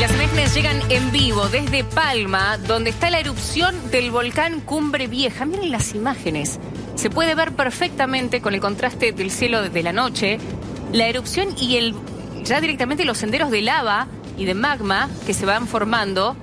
Las imágenes llegan en vivo desde Palma, donde está la erupción del volcán Cumbre Vieja. Miren las imágenes. Se puede ver perfectamente con el contraste del cielo de la noche, la erupción y el ya directamente los senderos de lava y de magma que se van formando,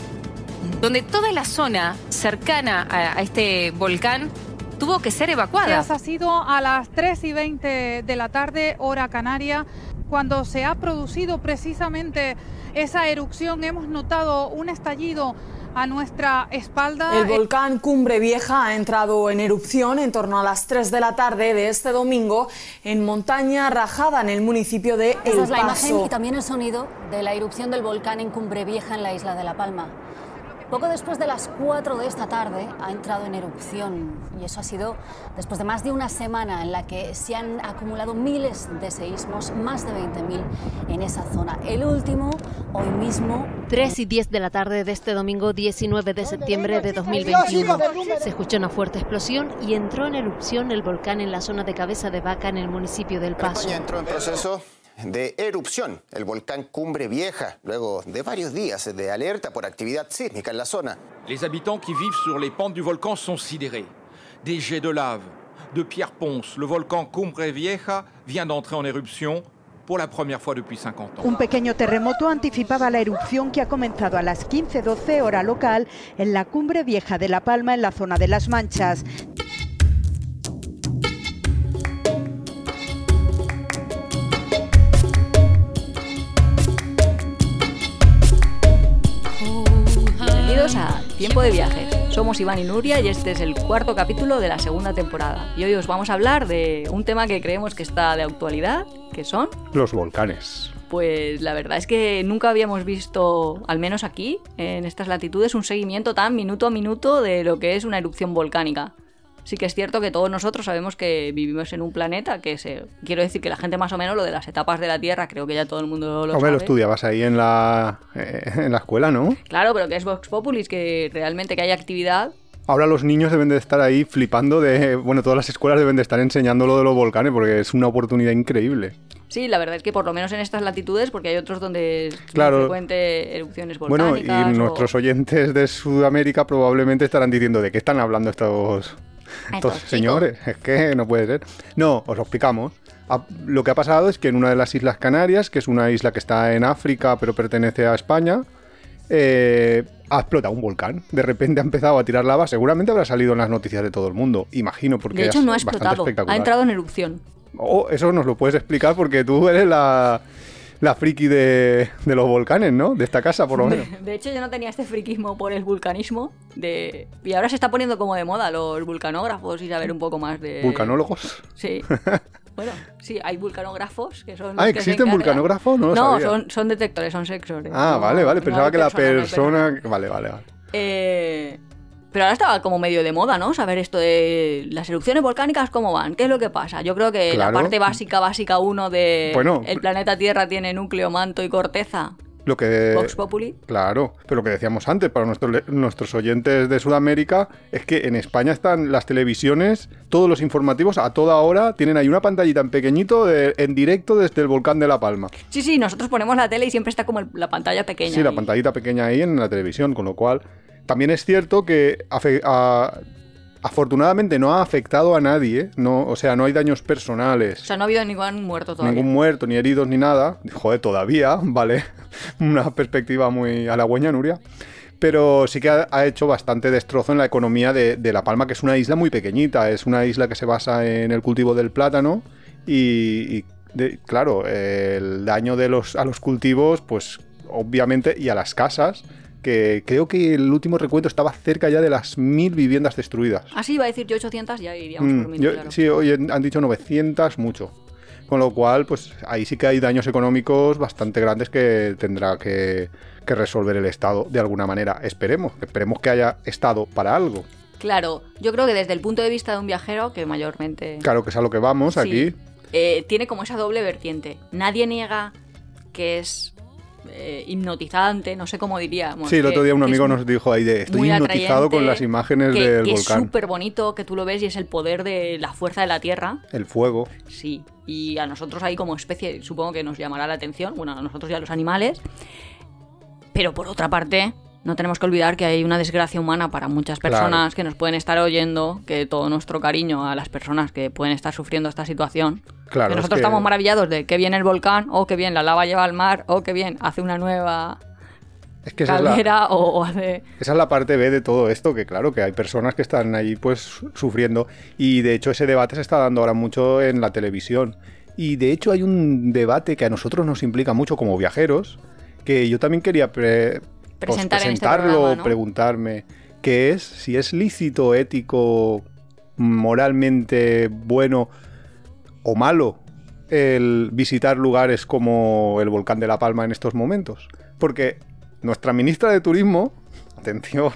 donde toda la zona cercana a, este volcán tuvo que ser evacuada. ha sido a las 3 y 20 de la tarde, hora canaria, cuando se ha producido precisamente esa erupción. Hemos notado un estallido a nuestra espalda. El volcán Cumbre Vieja ha entrado en erupción en torno a las 3 de la tarde de este domingo en Montaña Rajada, en el municipio de El Paso. Esa es la imagen y también el sonido de la erupción del volcán en Cumbre Vieja en la isla de La Palma. Poco después de las 4 de esta tarde ha entrado en erupción y eso ha sido después de más de una semana en la que se han acumulado miles de seísmos, más de 20.000 en esa zona. El último, hoy mismo. 3 y 10 de la tarde de este domingo 19 de septiembre de 2021. Se escuchó una fuerte explosión y entró en erupción el volcán en la zona de Cabeza de Vaca en el municipio del Paso. España entró en proceso de erupción, el volcán Cumbre Vieja, luego de varios días de alerta por actividad sísmica en la zona. Les habitants qui vivent sur les pentes du volcan sont sidérés. Des jets de lave, de pierres ponce, le volcan Cumbre Vieja vient d'entrer en éruption pour la première fois depuis 50 ans. Un pequeño terremoto anticipaba la erupción que ha comenzado a las 15.12 hora local en la Cumbre Vieja de La Palma en la zona de Las Manchas. Bienvenidos a Tiempo de Viajes. Somos Iván y Nuria y este es el cuarto capítulo de la segunda temporada. Y hoy os vamos a hablar de un tema que creemos que está de actualidad, que son... Los volcanes. Pues la verdad es que nunca habíamos visto, al menos aquí, en estas latitudes, un seguimiento tan minuto a minuto de lo que es una erupción volcánica. Sí que es cierto que todos nosotros sabemos que vivimos en un planeta que se... Quiero decir que la gente más o menos lo de las etapas de la Tierra, creo que ya todo el mundo lo Hombre, sabe. lo estudiabas ahí en la, eh, en la escuela, ¿no? Claro, pero que es Vox Populis, que realmente que haya actividad Ahora los niños deben de estar ahí flipando de... Bueno, todas las escuelas deben de estar enseñando lo de los volcanes porque es una oportunidad increíble. Sí, la verdad es que por lo menos en estas latitudes, porque hay otros donde es Claro. frecuente erupciones Bueno, volcánicas. y o- nuestros oyentes de Sudamérica probablemente estarán diciendo de qué están hablando estos, chicos. señores. Es que no puede ser. No, os lo explicamos. Lo que ha pasado es que en una de las Islas Canarias, que es una isla que está en África pero pertenece a España, eh, ha explotado un volcán. De repente ha empezado a tirar lava. Seguramente habrá salido en las noticias de todo el mundo. Imagino, porque De hecho, es no ha explotado, ha entrado en erupción. Oh, eso nos lo puedes explicar porque tú eres la, la friki de, de los volcanes, ¿no? De esta casa, por lo menos. De hecho, yo no tenía este friquismo por el vulcanismo. De... Y ahora se está poniendo como de moda los vulcanógrafos y saber un poco más de. ¿Vulcanólogos? Sí. Bueno, sí, hay vulcanógrafos que son. Ah, ¿existen vulcanógrafos? No lo sabía. son, son detectores, son sexores. Ah, No- vale, vale. no Pensaba que la persona, no persona... Vale, vale, vale. Eh, pero ahora estaba como medio de moda, ¿no? Saber esto de las erupciones volcánicas, ¿cómo van? ¿Qué es lo que pasa? Yo creo que Claro. la parte básica, básica uno de Bueno. el planeta Tierra tiene núcleo, manto y corteza. Lo que... Vox Populi. Claro, pero lo que decíamos antes, para nuestros, nuestros oyentes de Sudamérica, es que en España están las televisiones, todos los informativos a toda hora, tienen ahí una pantallita en pequeñito de- en directo desde el volcán de La Palma. Sí, sí, nosotros ponemos la tele y siempre está como el- la pantalla pequeña. Sí, la pantallita pequeña ahí en la televisión, con lo cual también es cierto que a- afortunadamente no ha afectado a nadie, no, o sea, no hay daños personales. O sea, no ha habido ningún muerto todavía. Ningún muerto, ni heridos, ni nada. Joder, todavía, ¿vale? Una perspectiva muy halagüeña, Nuria. Pero sí que ha, ha hecho bastante destrozo en la economía de, de La Palma, que es una isla muy pequeñita. Es una isla que se basa en el cultivo del plátano y, y de- claro, el daño de los, a los cultivos, pues obviamente, y a las casas, que creo que el último recuento estaba cerca ya de las mil viviendas destruidas. Ah, sí, iba a decir yo 800, ya iríamos Mm, por mil, yo- claro. Sí, hoy han dicho 900, mucho. Con lo cual, pues ahí sí que hay daños económicos bastante grandes que tendrá que, que resolver el Estado de alguna manera. Esperemos, esperemos que haya Estado para algo. Claro, yo creo que desde el punto de vista de un viajero, que mayormente... Claro que es a lo que vamos Sí. aquí. eh, tiene como esa doble vertiente. Nadie niega que es eh, hipnotizante, no sé cómo diríamos. Sí, el otro día un amigo nos dijo ahí de estoy hipnotizado con las imágenes que, del que volcán. es súper bonito, que tú lo ves y es el poder de la fuerza de la Tierra. El fuego. Sí, y a nosotros ahí como especie supongo que nos llamará la atención, bueno, a nosotros y a los animales. Pero por otra parte, no tenemos que olvidar que hay una desgracia humana para muchas personas Claro. que nos pueden estar oyendo, que todo nuestro cariño a las personas que pueden estar sufriendo esta situación. Claro, que es nosotros que- estamos maravillados de que bien el volcán, o que bien la lava lleva al mar, o que bien hace una nueva Es que esa es, la, caldera, o, o hace... esa es la parte B de todo esto, que claro, que hay personas que están ahí pues su- sufriendo. Y de hecho ese debate se está dando ahora mucho en la televisión. Y de hecho hay un debate que a nosotros nos implica mucho como viajeros, que yo también quería pre- pues, Presentar en este presentarlo, programa, ¿no? preguntarme, que es si es lícito, ético, moralmente bueno o malo el visitar lugares como el volcán de La Palma en estos momentos. Porque nuestra ministra de Turismo, atención,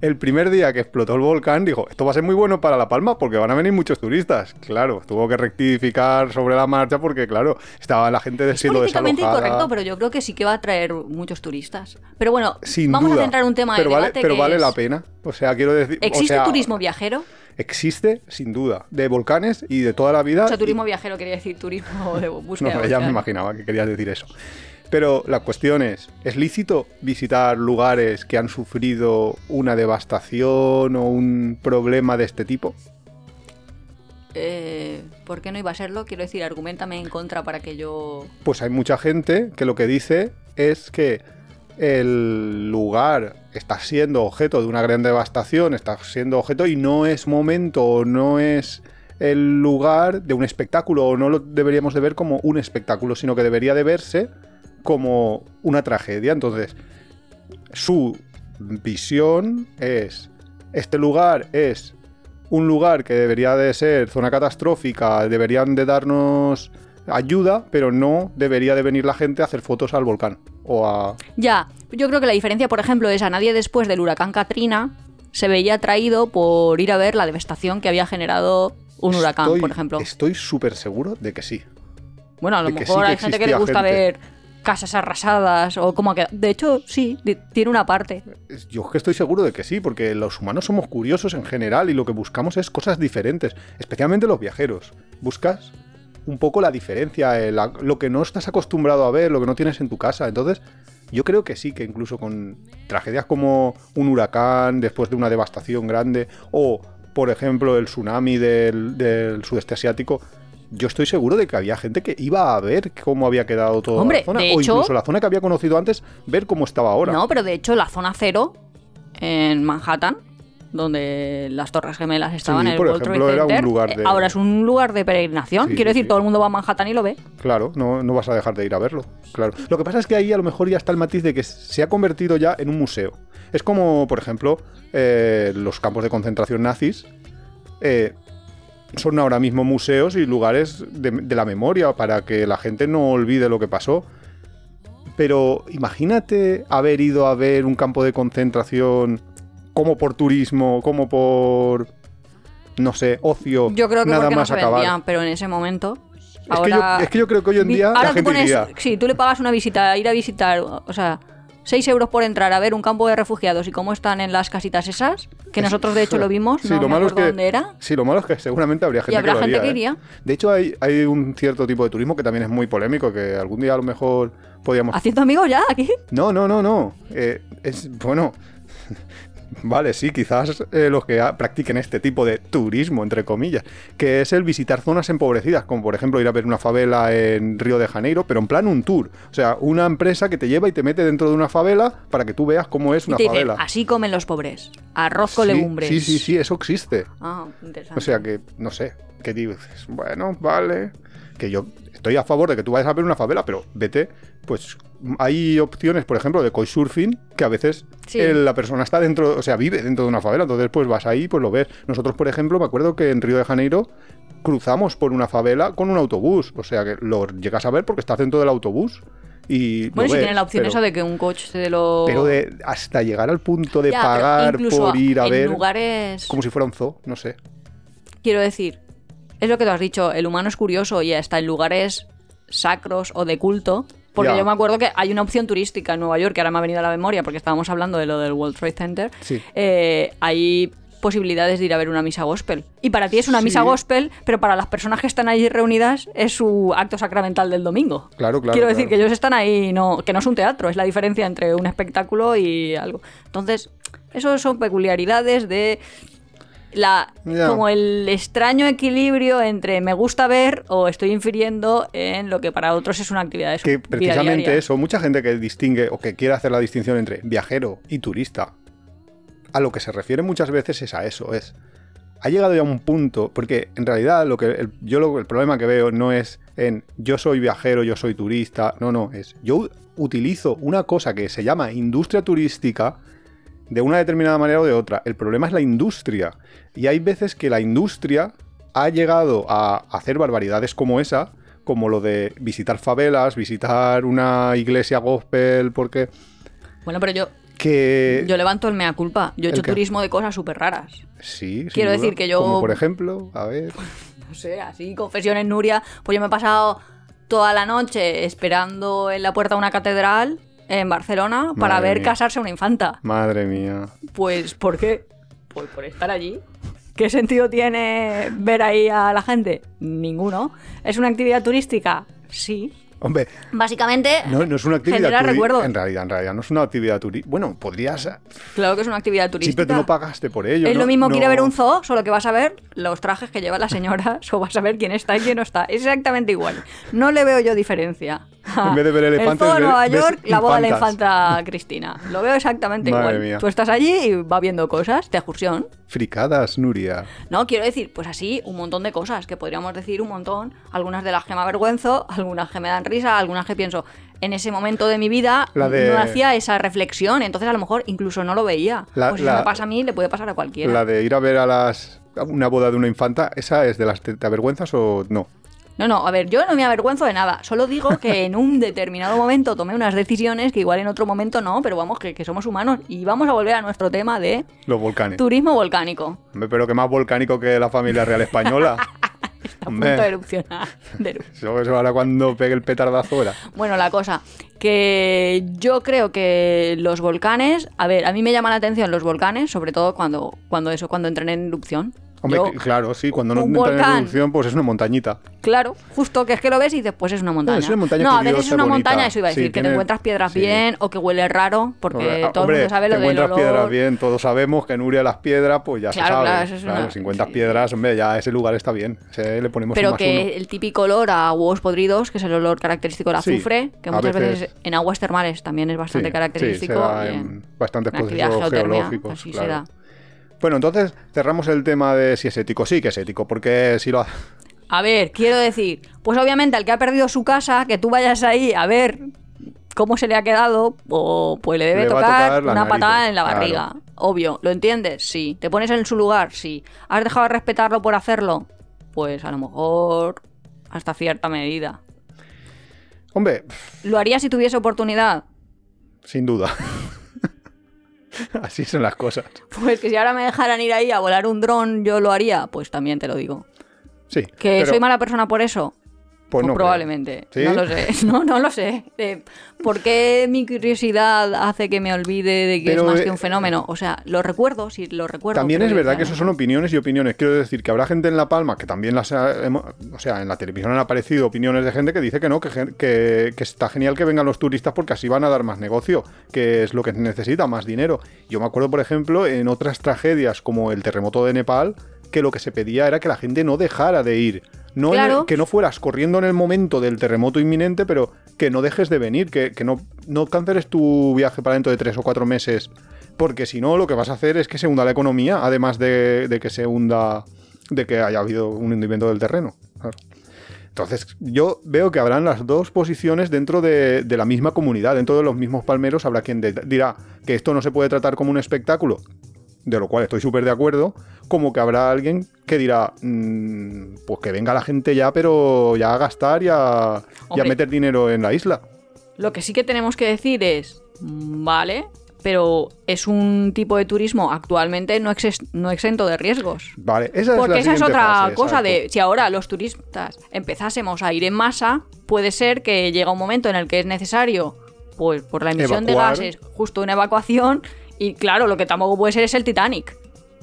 el primer día que explotó el volcán dijo, esto va a ser muy bueno para La Palma porque van a venir muchos turistas. Claro, tuvo que rectificar sobre la marcha porque, claro, estaba la gente del Es cielo políticamente desalojada. incorrecto, pero yo creo que sí que va a traer muchos turistas. Pero bueno, Sin vamos duda. a centrar un tema pero de vale, debate pero que vale es, la pena. O sea, quiero decir... o ¿Existe sea, turismo viajero? Existe, sin duda, de volcanes y de toda la vida. O sea, y- turismo viajero quería decir turismo de búsqueda. No, ya me imaginaba que querías decir eso. Pero la cuestión es, ¿es lícito visitar lugares que han sufrido una devastación o un problema de este tipo? eh, ¿Por qué no iba a serlo? Quiero decir, argumentame en contra para que yo... Pues hay mucha gente que lo que dice es que el lugar está siendo objeto de una gran devastación, está siendo objeto y no es momento o no es el lugar de un espectáculo o no lo deberíamos de ver como un espectáculo, sino que debería de verse como una tragedia. Entonces, su visión es, este lugar es un lugar que debería de ser zona catastrófica, deberían de darnos ayuda, pero no debería de venir la gente a hacer fotos al volcán o a... Ya, yo creo que la diferencia, por ejemplo, es a nadie después del huracán Katrina se veía atraído por ir a ver la devastación que había generado un huracán, Estoy- por ejemplo. Estoy súper seguro de que sí. Bueno, a lo mejor sí hay gente que le gusta gente. ver casas arrasadas o como que... De hecho, sí, tiene una parte. Yo es que estoy seguro de que sí, porque los humanos somos curiosos en general y lo que buscamos es cosas diferentes, especialmente los viajeros. Buscas un poco la diferencia, eh, lo que no estás acostumbrado a ver, lo que no tienes en tu casa. Entonces, yo creo que sí, que incluso con tragedias como un huracán después de una devastación grande o, por ejemplo, el tsunami del, del sudeste asiático, yo estoy seguro de que había gente que iba a ver cómo había quedado toda Hombre, la zona, de o hecho- incluso la zona que había conocido antes, ver cómo estaba ahora. No, pero de hecho la zona cero en Manhattan, donde las Torres Gemelas estaban Sí, en el por World ejemplo, Trade era un lugar eh, de- ahora es un lugar de peregrinación. Sí, Quiero decir, sí. todo el mundo va a Manhattan y lo ve. Claro, no, no vas a dejar de ir a verlo. Claro. Lo que pasa es que ahí a lo mejor ya está el matiz de que se ha convertido ya en un museo. Es como, por ejemplo, eh, los campos de concentración nazis. eh, son ahora mismo museos y lugares de, de la memoria para que la gente no olvide lo que pasó. Pero imagínate haber ido a ver un campo de concentración como por turismo, como por, no sé, ocio. Yo creo que nada porque no más se acabar. pero en ese momento. Es, ahora, que yo, es que yo creo que hoy en día ahora la tú gente pones, sí, tú le pagas una visita, ir a visitar, o sea, 6 euros por entrar a ver un campo de refugiados y cómo están en las casitas esas, que nosotros de hecho lo vimos, Sí, no lo me malo es que, dónde era. Sí, lo malo es que seguramente habría gente Y habrá que lo gente ¿eh? iría. De hecho, hay, hay un cierto tipo de turismo que también es muy polémico, que algún día a lo mejor podíamos... ¿Haciendo amigos ya aquí? No, no, no, no. Eh, es, bueno, vale, sí, quizás eh, los que practiquen este tipo de turismo, entre comillas, que es el visitar zonas empobrecidas, como por ejemplo ir a ver una favela en Río de Janeiro, pero en plan un tour. O sea, una empresa que te lleva y te mete dentro de una favela para que tú veas cómo es Y una te favela. así comen los pobres. Arroz con Sí, legumbres. Sí, sí, sí, eso existe. Ah, interesante. O sea que, no sé, ¿qué dices? Bueno, vale. Que yo estoy a favor de que tú vayas a ver una favela, pero vete, pues hay opciones, por ejemplo, de couchsurfing, que a veces Sí. eh, la persona está dentro, o sea, vive dentro de una favela, entonces pues vas ahí, pues lo ves. Nosotros, por ejemplo, me acuerdo que en Río de Janeiro cruzamos por una favela con un autobús, o sea que lo llegas a ver porque estás dentro del autobús y... bueno, si ves, tienen la opción pero- esa de que un coche te lo... Pero de hasta llegar al punto de Ya, pagar por ir a en ver... lugares... Como si fuera un zoo, no sé. Quiero decir, es lo que tú has dicho, el humano es curioso y hasta en lugares sacros o de culto. Porque yo me acuerdo que hay una opción turística en Nueva York, que ahora me ha venido a la memoria porque estábamos hablando de lo del World Trade Center. Sí. Eh, hay posibilidades de ir a ver una misa gospel. Y para ti es una Sí. misa gospel, pero para las personas que están allí reunidas es su acto sacramental del domingo. Claro, claro. Quiero decir claro. que ellos están ahí, no, que no es un teatro, es la diferencia entre un espectáculo y algo. Entonces, eso son peculiaridades de la como el extraño equilibrio entre me gusta ver o estoy infiriendo en lo que para otros es una actividad de Que precisamente diaria. eso, mucha gente que distingue o que quiere hacer la distinción entre viajero y turista, a lo que se refiere muchas veces es a eso, es ha llegado ya un punto, porque en realidad lo que el- yo lo- el problema que veo no es en yo soy viajero, yo soy turista, no, no, es yo utilizo una cosa que se llama industria turística de una determinada manera o de otra. El problema es la industria. Y hay veces que la industria ha llegado a hacer barbaridades como esa, como lo de visitar favelas, visitar una iglesia gospel, porque Bueno, pero yo, que... yo levanto el mea culpa. Yo he ¿El hecho qué? turismo de cosas súper raras. Sí, Quiero duda. decir que yo- Como por ejemplo, a ver... No sé, así, confesiones Nuria. Pues yo me he pasado toda la noche esperando en la puerta de una catedral en Barcelona para Madre ver mía. casarse una infanta. Madre mía. Pues, ¿por qué? Pues por estar allí. ¿Qué sentido tiene ver ahí a la gente? Ninguno. ¿Es una actividad turística? Sí. Hombre, Básicamente, no, no es una actividad genera turística. recuerdos. En realidad, en realidad no es una actividad turística. Bueno, podrías... Claro que es una actividad Sí, turística. pero tú no pagaste por ello. es ¿no? lo mismo que ir a No- ver un zoo, solo que vas a ver los trajes que llevan las señoras o vas a ver quién está y quién no está. Es exactamente igual. No le veo yo diferencia. En vez de ver elefantes, el zoo de ves- Nueva York, la boda de la infanta Cristina. Lo veo exactamente Madre igual. mía. Tú estás allí y vas viendo cosas de excursión. Fricadas, Nuria. No, quiero decir, pues así, un montón de cosas, que podríamos decir un montón. Algunas de las que me avergüenzo, algunas que me dan risa, algunas que pienso, en ese momento de mi vida La de- no hacía esa reflexión, entonces a lo mejor incluso no lo veía. La- pues si la- me pasa a mí, le puede pasar a cualquiera. La de ir a ver a las una boda de una infanta, ¿esa es de las te, te avergüenzas o no? No, no, a ver, yo no me avergüenzo de nada. Solo digo que en un determinado momento tomé unas decisiones que igual en otro momento no, pero vamos, que, que somos humanos. Y vamos a volver a nuestro tema de Los volcanes. turismo volcánico. Pero que más volcánico que la familia real española. A punto de erupcionar. de eru- eso, eso ahora cuando pegue el petardazo era. Bueno, la cosa, que yo creo que los volcanes, a ver, a mí me llama la atención los volcanes, sobre todo cuando, cuando eso, cuando entran en erupción. Hombre, Yo- cl- claro, sí, cuando no un entra en volcán. erupción, pues es una montañita. Claro, justo que es que lo ves y dices, pues es una montaña. es una montaña no, a veces es una bonita. montaña, eso iba a decir, Sí, que tiene- te encuentras piedras sí. bien o que huele raro, porque Hombre, todo el mundo sabe lo del encuentras olor. piedras bien, todos sabemos que Nuria las piedras, pues ya Claro, se sabe. claro, eso es una- si encuentras sí. piedras, hombre, ya ese lugar está bien. Ese le ponemos un Pero más que uno. el típico olor a huevos podridos, que es el olor característico del azufre, que muchas veces... veces- en aguas termales también es bastante característico. sí, se da en en- bastantes en procesos geológicos. así claro. se da. Bueno, entonces cerramos el tema de si es ético. Sí que es ético, porque si lo hace... A ver, quiero decir, pues obviamente al que ha perdido su casa, que tú vayas ahí a ver cómo se le ha quedado, o pues le debe Le tocar, una patada en la claro. barriga. Obvio, ¿lo entiendes? Sí. ¿Te pones en su lugar? Sí. ¿Has dejado de respetarlo por hacerlo? Pues a lo mejor hasta cierta medida. Hombre, ¿Lo haría si tuviese oportunidad? sin duda. Así son las cosas. Pues que si ahora me dejaran ir ahí a volar un dron, yo lo haría, pues también te lo digo. Sí. ¿Que pero- soy mala persona por eso? Pues no creo. probablemente. ¿Sí? No lo sé. No, no lo sé. Eh, ¿Por qué mi curiosidad hace que me olvide de que Pero, es más eh, que un fenómeno? O sea, lo recuerdo, sí, lo recuerdo. También es verdad que eso son opiniones y opiniones. Quiero decir que habrá gente en La Palma que también las ha, o sea, en la televisión han aparecido opiniones de gente que dice que no, que, que, que está genial que vengan los turistas porque así van a dar más negocio, que es lo que necesita, más dinero. Yo me acuerdo, por ejemplo, en otras tragedias como el terremoto de Nepal, que lo que se pedía era que la gente no dejara de ir. No el- Claro. que no fueras corriendo en el momento del terremoto inminente, pero que no dejes de venir, que, que no, no canceles tu viaje para dentro de tres o cuatro meses, porque si no, lo que vas a hacer es que se hunda la economía, además de, de que se hunda, de que haya habido un hundimiento del terreno. Claro. Entonces, yo veo que habrán las dos posiciones dentro de, de la misma comunidad, dentro de los mismos palmeros, habrá quien de- dirá que esto no se puede tratar como un espectáculo, de lo cual estoy súper de acuerdo, como que habrá alguien que dirá, "Mm, pues que venga la gente ya, pero ya a gastar y a, y a meter dinero en la isla. Lo que sí que tenemos que decir es, mm, vale, pero es un tipo de turismo actualmente no, exes- no exento de riesgos. Vale, esa es Porque la esa es otra fase, cosa de si ahora los turistas empezásemos a ir en masa, puede ser que llega un momento en el que es necesario, pues por la emisión de gases, justo una evacuación y claro, lo que tampoco puede ser es el Titanic.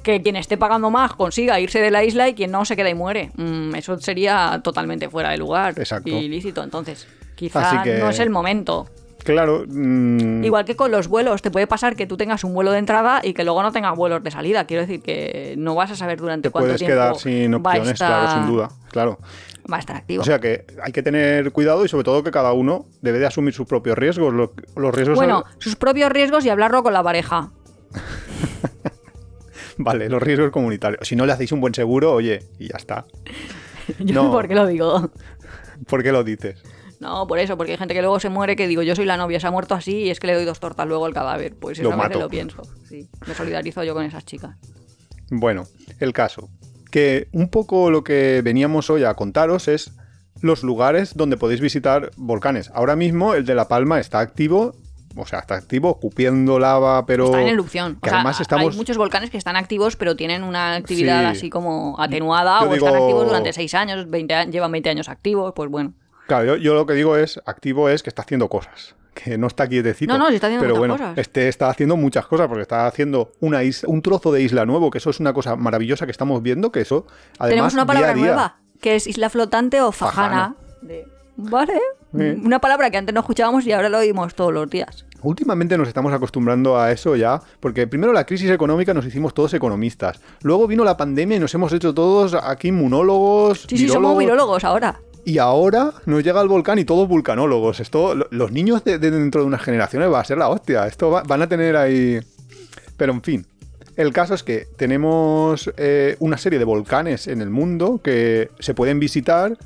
Que quien esté pagando más consiga irse de la isla y quien no se queda y muere. Mm, eso sería totalmente fuera de lugar. Exacto. Y ilícito. Entonces, quizá que- no es el momento. Claro. mm, Igual que con los vuelos, te puede pasar que tú tengas un vuelo de entrada y que luego no tengas vuelos de salida. Quiero decir que no vas a saber durante te cuánto puedes tiempo quedar sin opciones, estar- claro, sin duda. Claro. Va a estar activo. O sea que hay que tener cuidado y sobre todo que cada uno debe de asumir sus propios riesgos. Lo- los riesgos bueno, sus propios riesgos y hablarlo con la pareja. Vale, los riesgos comunitarios. Si no le hacéis un buen seguro, oye, y ya está. Yo No. por qué lo digo. ¿Por qué lo dices? No, por eso, porque hay gente que luego se muere que digo, yo soy la novia, se ha muerto así y es que le doy dos tortas luego al cadáver. Pues eso Lo mato. lo pienso. Sí, me solidarizo yo con esas chicas. Bueno, el caso. Que un poco lo que veníamos hoy a contaros es los lugares donde podéis visitar volcanes. Ahora mismo el de La Palma está activo, o sea, está activo, cupiendo lava, pero... Está en erupción. Que O sea, además estamos... Hay muchos volcanes que están activos, pero tienen una actividad Sí. así como atenuada Yo o están digo- activos durante seis años, 20 a- llevan 20 años activos, pues bueno. Claro, yo, yo lo que digo es, activo es que está haciendo cosas. Que no está quietecito. No, no, está haciendo Pero bueno, cosas. este está haciendo muchas cosas, porque está haciendo una is- un trozo de isla nuevo, que eso es una cosa maravillosa que estamos viendo, que eso, además, Tenemos una día palabra a día- nueva, que es isla flotante o fajana. De- Vale. Eh. Una palabra que antes no escuchábamos y ahora lo oímos todos los días. Últimamente nos estamos acostumbrando a eso ya, porque primero la crisis económica nos hicimos todos economistas, luego vino la pandemia y nos hemos hecho todos aquí inmunólogos, Sí, sí, somos virólogos, ahora. y ahora nos llega el volcán y todos vulcanólogos. Esto, lo- los niños de, de dentro de unas generaciones va a ser la hostia. Esto va- van a tener ahí. Pero en fin. El caso es que tenemos eh, una serie de volcanes en el mundo que se pueden visitar,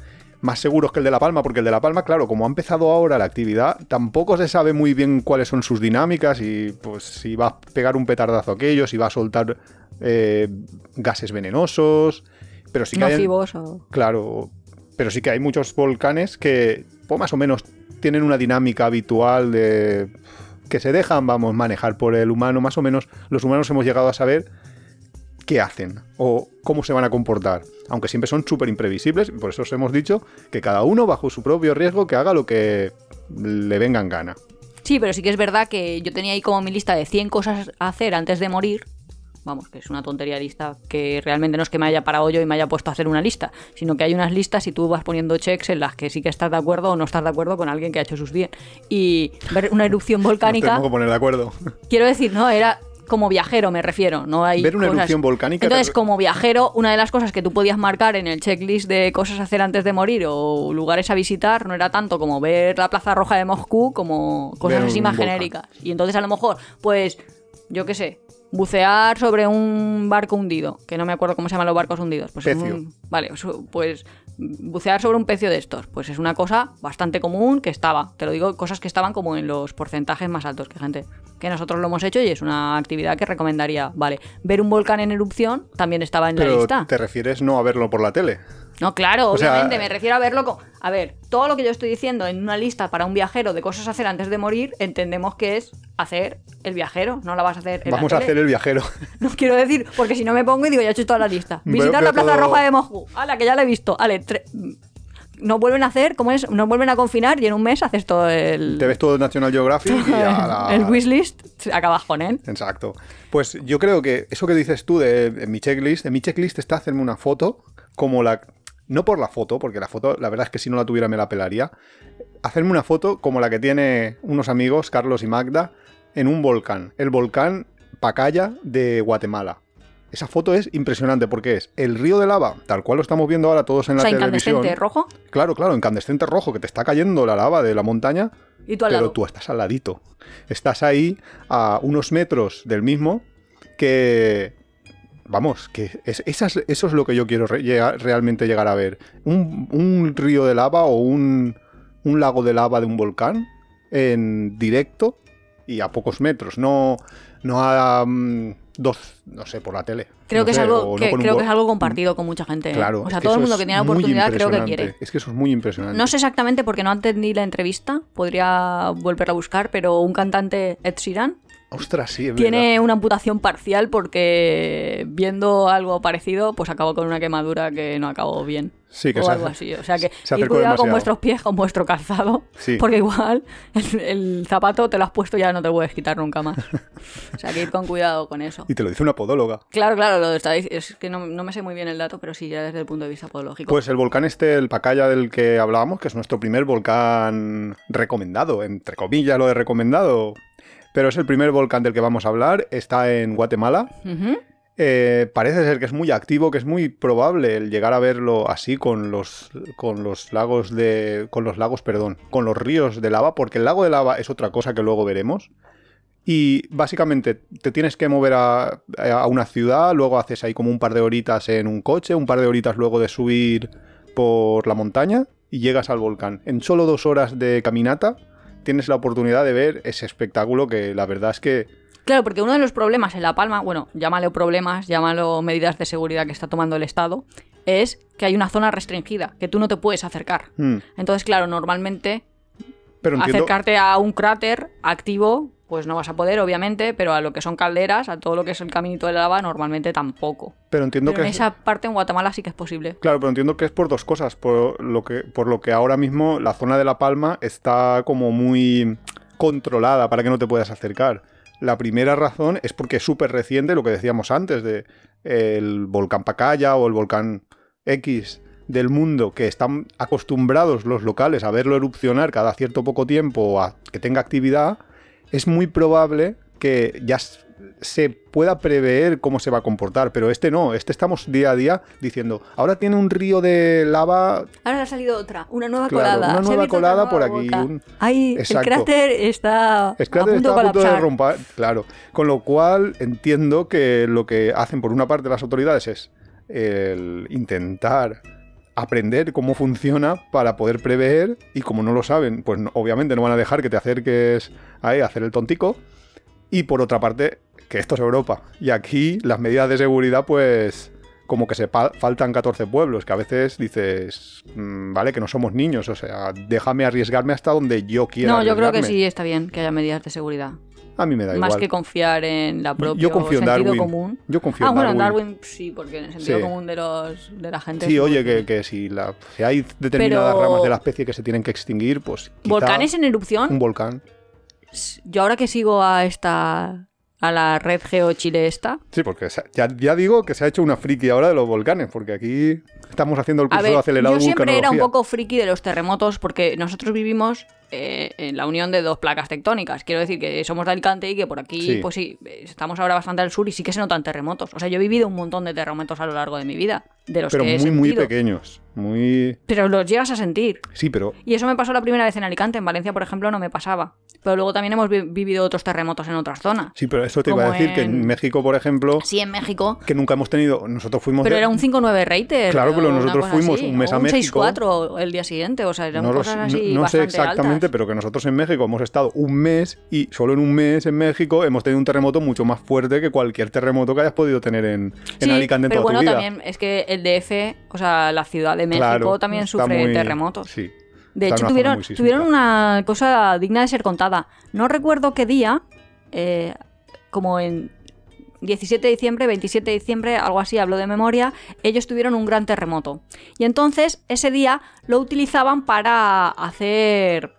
más seguros que el de La Palma, porque el de La Palma, claro, como ha empezado ahora la actividad, tampoco se sabe muy bien cuáles son sus dinámicas y pues si va a pegar un petardazo aquello, si va a soltar eh, gases venenosos, pero sí que hay- Nocivos o... Claro, pero sí que hay muchos volcanes que, pues más o menos, tienen una dinámica habitual de que se dejan, vamos, manejar por el humano, más o menos. Los humanos hemos llegado a saber qué hacen o cómo se van a comportar, aunque siempre son súper imprevisibles. Por eso os hemos dicho que cada uno, bajo su propio riesgo, que haga lo que le venga en gana. Sí, pero sí que es verdad que yo tenía ahí como mi lista de 100 cosas a hacer antes de morir. Vamos, que es una tontería lista que realmente no es que me haya parado yo y me haya puesto a hacer una lista, sino que hay unas listas y tú vas poniendo checks en las que sí que estás de acuerdo o no estás de acuerdo con alguien que ha hecho sus bien. Y ver una erupción volcánica, tenemos que poner de acuerdo. quiero decir, no, era como viajero, me refiero. No hay Ver una cosas- erupción volcánica Entonces, como viajero, una de las cosas que tú podías marcar en el checklist de cosas a hacer antes de morir o lugares a visitar no era tanto como ver la Plaza Roja de Moscú como cosas así más volcán. genéricas. Y entonces, a lo mejor, pues, yo qué sé, bucear sobre un barco hundido, que no me acuerdo cómo se llaman los barcos hundidos. Pues Pecio. un- vale, su- pues bucear sobre un pecio de estos, pues es una cosa bastante común que estaba, te lo digo, cosas que estaban como en los porcentajes más altos que gente, que nosotros lo hemos hecho y es una actividad que recomendaría, vale, ver un volcán en erupción también estaba en la lista. te refieres no a verlo por la tele. No, claro, O sea, obviamente, me refiero a verlo como... A ver, todo lo que yo estoy diciendo en una lista para un viajero de cosas a hacer antes de morir, entendemos que es hacer el viajero, no la vas a hacer en la Vamos a hacer el viajero. No quiero decir, porque si no me pongo y digo, ya he hecho toda la lista. Visitar la Plaza todo- Roja de Moscú. ¡Hala, que ya la he visto! ¡Ale! tre- Nos vuelven a hacer, ¿cómo es? Nos vuelven a confinar y en un mes haces todo el... Te ves todo National Geographic y a la- el wishlist, acabas con él. Exacto. Pues yo creo que eso que dices tú de, en mi checklist, en mi checklist está hacerme una foto como la... No por la foto, porque la foto, la verdad es que si no la tuviera me la pelaría. Hacerme una foto como la que tiene unos amigos, Carlos y Magda, en un volcán. El volcán Pacaya de Guatemala. Esa foto es impresionante porque es el río de lava, tal cual lo estamos viendo ahora todos en O la sea, televisión. incandescente, rojo. Claro, claro, incandescente rojo, que te está cayendo la lava de la montaña, Y tú al pero lado. tú estás al ladito. Estás ahí a unos metros del mismo que... Vamos, que es- esas- eso es lo que yo quiero re- llegar- realmente llegar a ver. Un, un río de lava o un, un lago de lava de un volcán en directo y a pocos metros, no, no a dos, no sé, por la tele. Creo No que es algo no creo que es algo compartido con mucha gente. ¿eh? Claro, o sea, todo el mundo que tiene la oportunidad creo que quiere. Es que eso es muy impresionante. No sé exactamente porque no entendí la entrevista, podría volverla a buscar, pero un cantante, Ed Sheeran, Ostras, sí, es Tiene verdad. una amputación parcial porque viendo algo parecido, pues acabó con una quemadura que no acabó bien. Sí, que o se algo así. O sea que se ir cuidado con vuestros pies, con vuestro calzado. Sí. Porque igual el, el zapato te lo has puesto y ya no te lo puedes quitar nunca más. o sea que ir con cuidado con eso. Y te lo dice una podóloga. Claro, claro, lo está es que no, no me sé muy bien el dato, pero sí, ya desde el punto de vista podológico. Pues el volcán este, el Pacaya del que hablábamos, que es nuestro primer volcán recomendado, entre comillas lo de recomendado, pero es el primer volcán del que vamos a hablar, está en Guatemala. Eh, parece ser que es muy activo, que es muy probable el llegar a verlo así con los, con los lagos de. con los lagos, perdón, con los ríos de lava, porque el lago de lava es otra cosa que luego veremos. Y básicamente te tienes que mover a, a una ciudad, luego haces ahí como un par de horitas en un coche, un par de horitas luego de subir por la montaña y llegas al volcán. En solo dos horas de caminata tienes la oportunidad de ver ese espectáculo que la verdad es que Claro, porque uno de los problemas en La Palma, bueno, llámalo problemas, llámalo medidas de seguridad que está tomando el Estado, es que hay una zona restringida, que tú no te puedes acercar. hmm, Entonces, claro, normalmente pero entiendo, acercarte a un cráter activo, pues no vas a poder, obviamente, pero a lo que son calderas, a todo lo que es el caminito de lava, normalmente tampoco. pero entiendo Pero en que es- esa parte en Guatemala sí que es posible. Claro, pero entiendo que es por dos cosas. Por lo que, por lo que ahora mismo la zona de La Palma está como muy controlada para que no te puedas acercar. La primera razón es porque es súper reciente, lo que decíamos antes, de el volcán Pacaya o el volcán X del mundo, que están acostumbrados los locales a verlo erupcionar cada cierto poco tiempo o a que tenga actividad, es muy probable que ya se pueda prever cómo se va a comportar, pero este no, este estamos día a día diciendo, ahora tiene un río de lava, Ahora ha salido otra, una nueva Claro, colada. una nueva colada por aquí, un- Ahí, el cráter está el cráter a punto está a punto de romper, claro, con lo cual entiendo que lo que hacen por una parte las autoridades es el intentar aprender cómo funciona para poder prever y como no lo saben, pues no- obviamente no van a dejar que te acerques a hacer el tontico. Y por otra parte, que esto es Europa. Y aquí las medidas de seguridad, pues como que se faltan 14 pueblos, que a veces dices, mm, vale, que no somos niños, o sea, déjame arriesgarme hasta donde yo quiera. No, yo creo que sí está bien que haya medidas de seguridad. A mí me da Más igual. que confiar en la propia yo confío en sentido Darwin. común. Yo confío ah, en bueno, en Darwin. Darwin sí, porque en el sentido Sí. común de los de la gente. Sí, es oye, que, que si, la, si hay determinadas Pero- ramas de la especie que se tienen que extinguir, pues. quizá Volcanes en erupción. Un volcán. Yo ahora que sigo a esta a la red Geo Chile esta, Sí, porque ya, ya digo que se ha hecho una friki ahora de los volcanes, porque aquí estamos haciendo el A curso ver, de acelerado yo siempre era un poco friki de los terremotos porque nosotros vivimos eh, en la unión de dos placas tectónicas. Quiero decir que somos de Alicante y que por aquí, Sí. pues sí, eh, estamos ahora bastante al sur y sí que se notan terremotos. O sea, yo he vivido un montón de terremotos a lo largo de mi vida, de los Pero que he muy, muy pequeños. Muy. Pero los llegas a sentir. Sí, pero. Y eso me pasó la primera vez en Alicante. En Valencia, por ejemplo, no me pasaba. Pero luego también hemos vi- vivido otros terremotos en otras zonas. Sí, pero eso te iba a decir que en México, por ejemplo, Sí, en México. que nunca hemos tenido. Nosotros fuimos. Pero de- era un 5-9 rater. Claro, pero nosotros fuimos así, un mes o a un México. 6-4 el día siguiente. O sea, eran No, cosas así no- no sé exactamente, pero que nosotros en México hemos estado un mes y solo en un mes en México hemos tenido un terremoto mucho más fuerte que cualquier terremoto que hayas podido tener en, en Sí, Alicante en pero toda bueno, tu vida. también es que el DF, o sea, la Ciudad de México Claro, también sufre muy- terremotos. Sí. De hecho, una tuvieron, tuvieron una cosa digna de ser contada. No recuerdo qué día, eh, como en 17 de diciembre, 27 de diciembre, algo así, hablo de memoria, ellos tuvieron un gran terremoto. Y entonces ese día lo utilizaban para hacer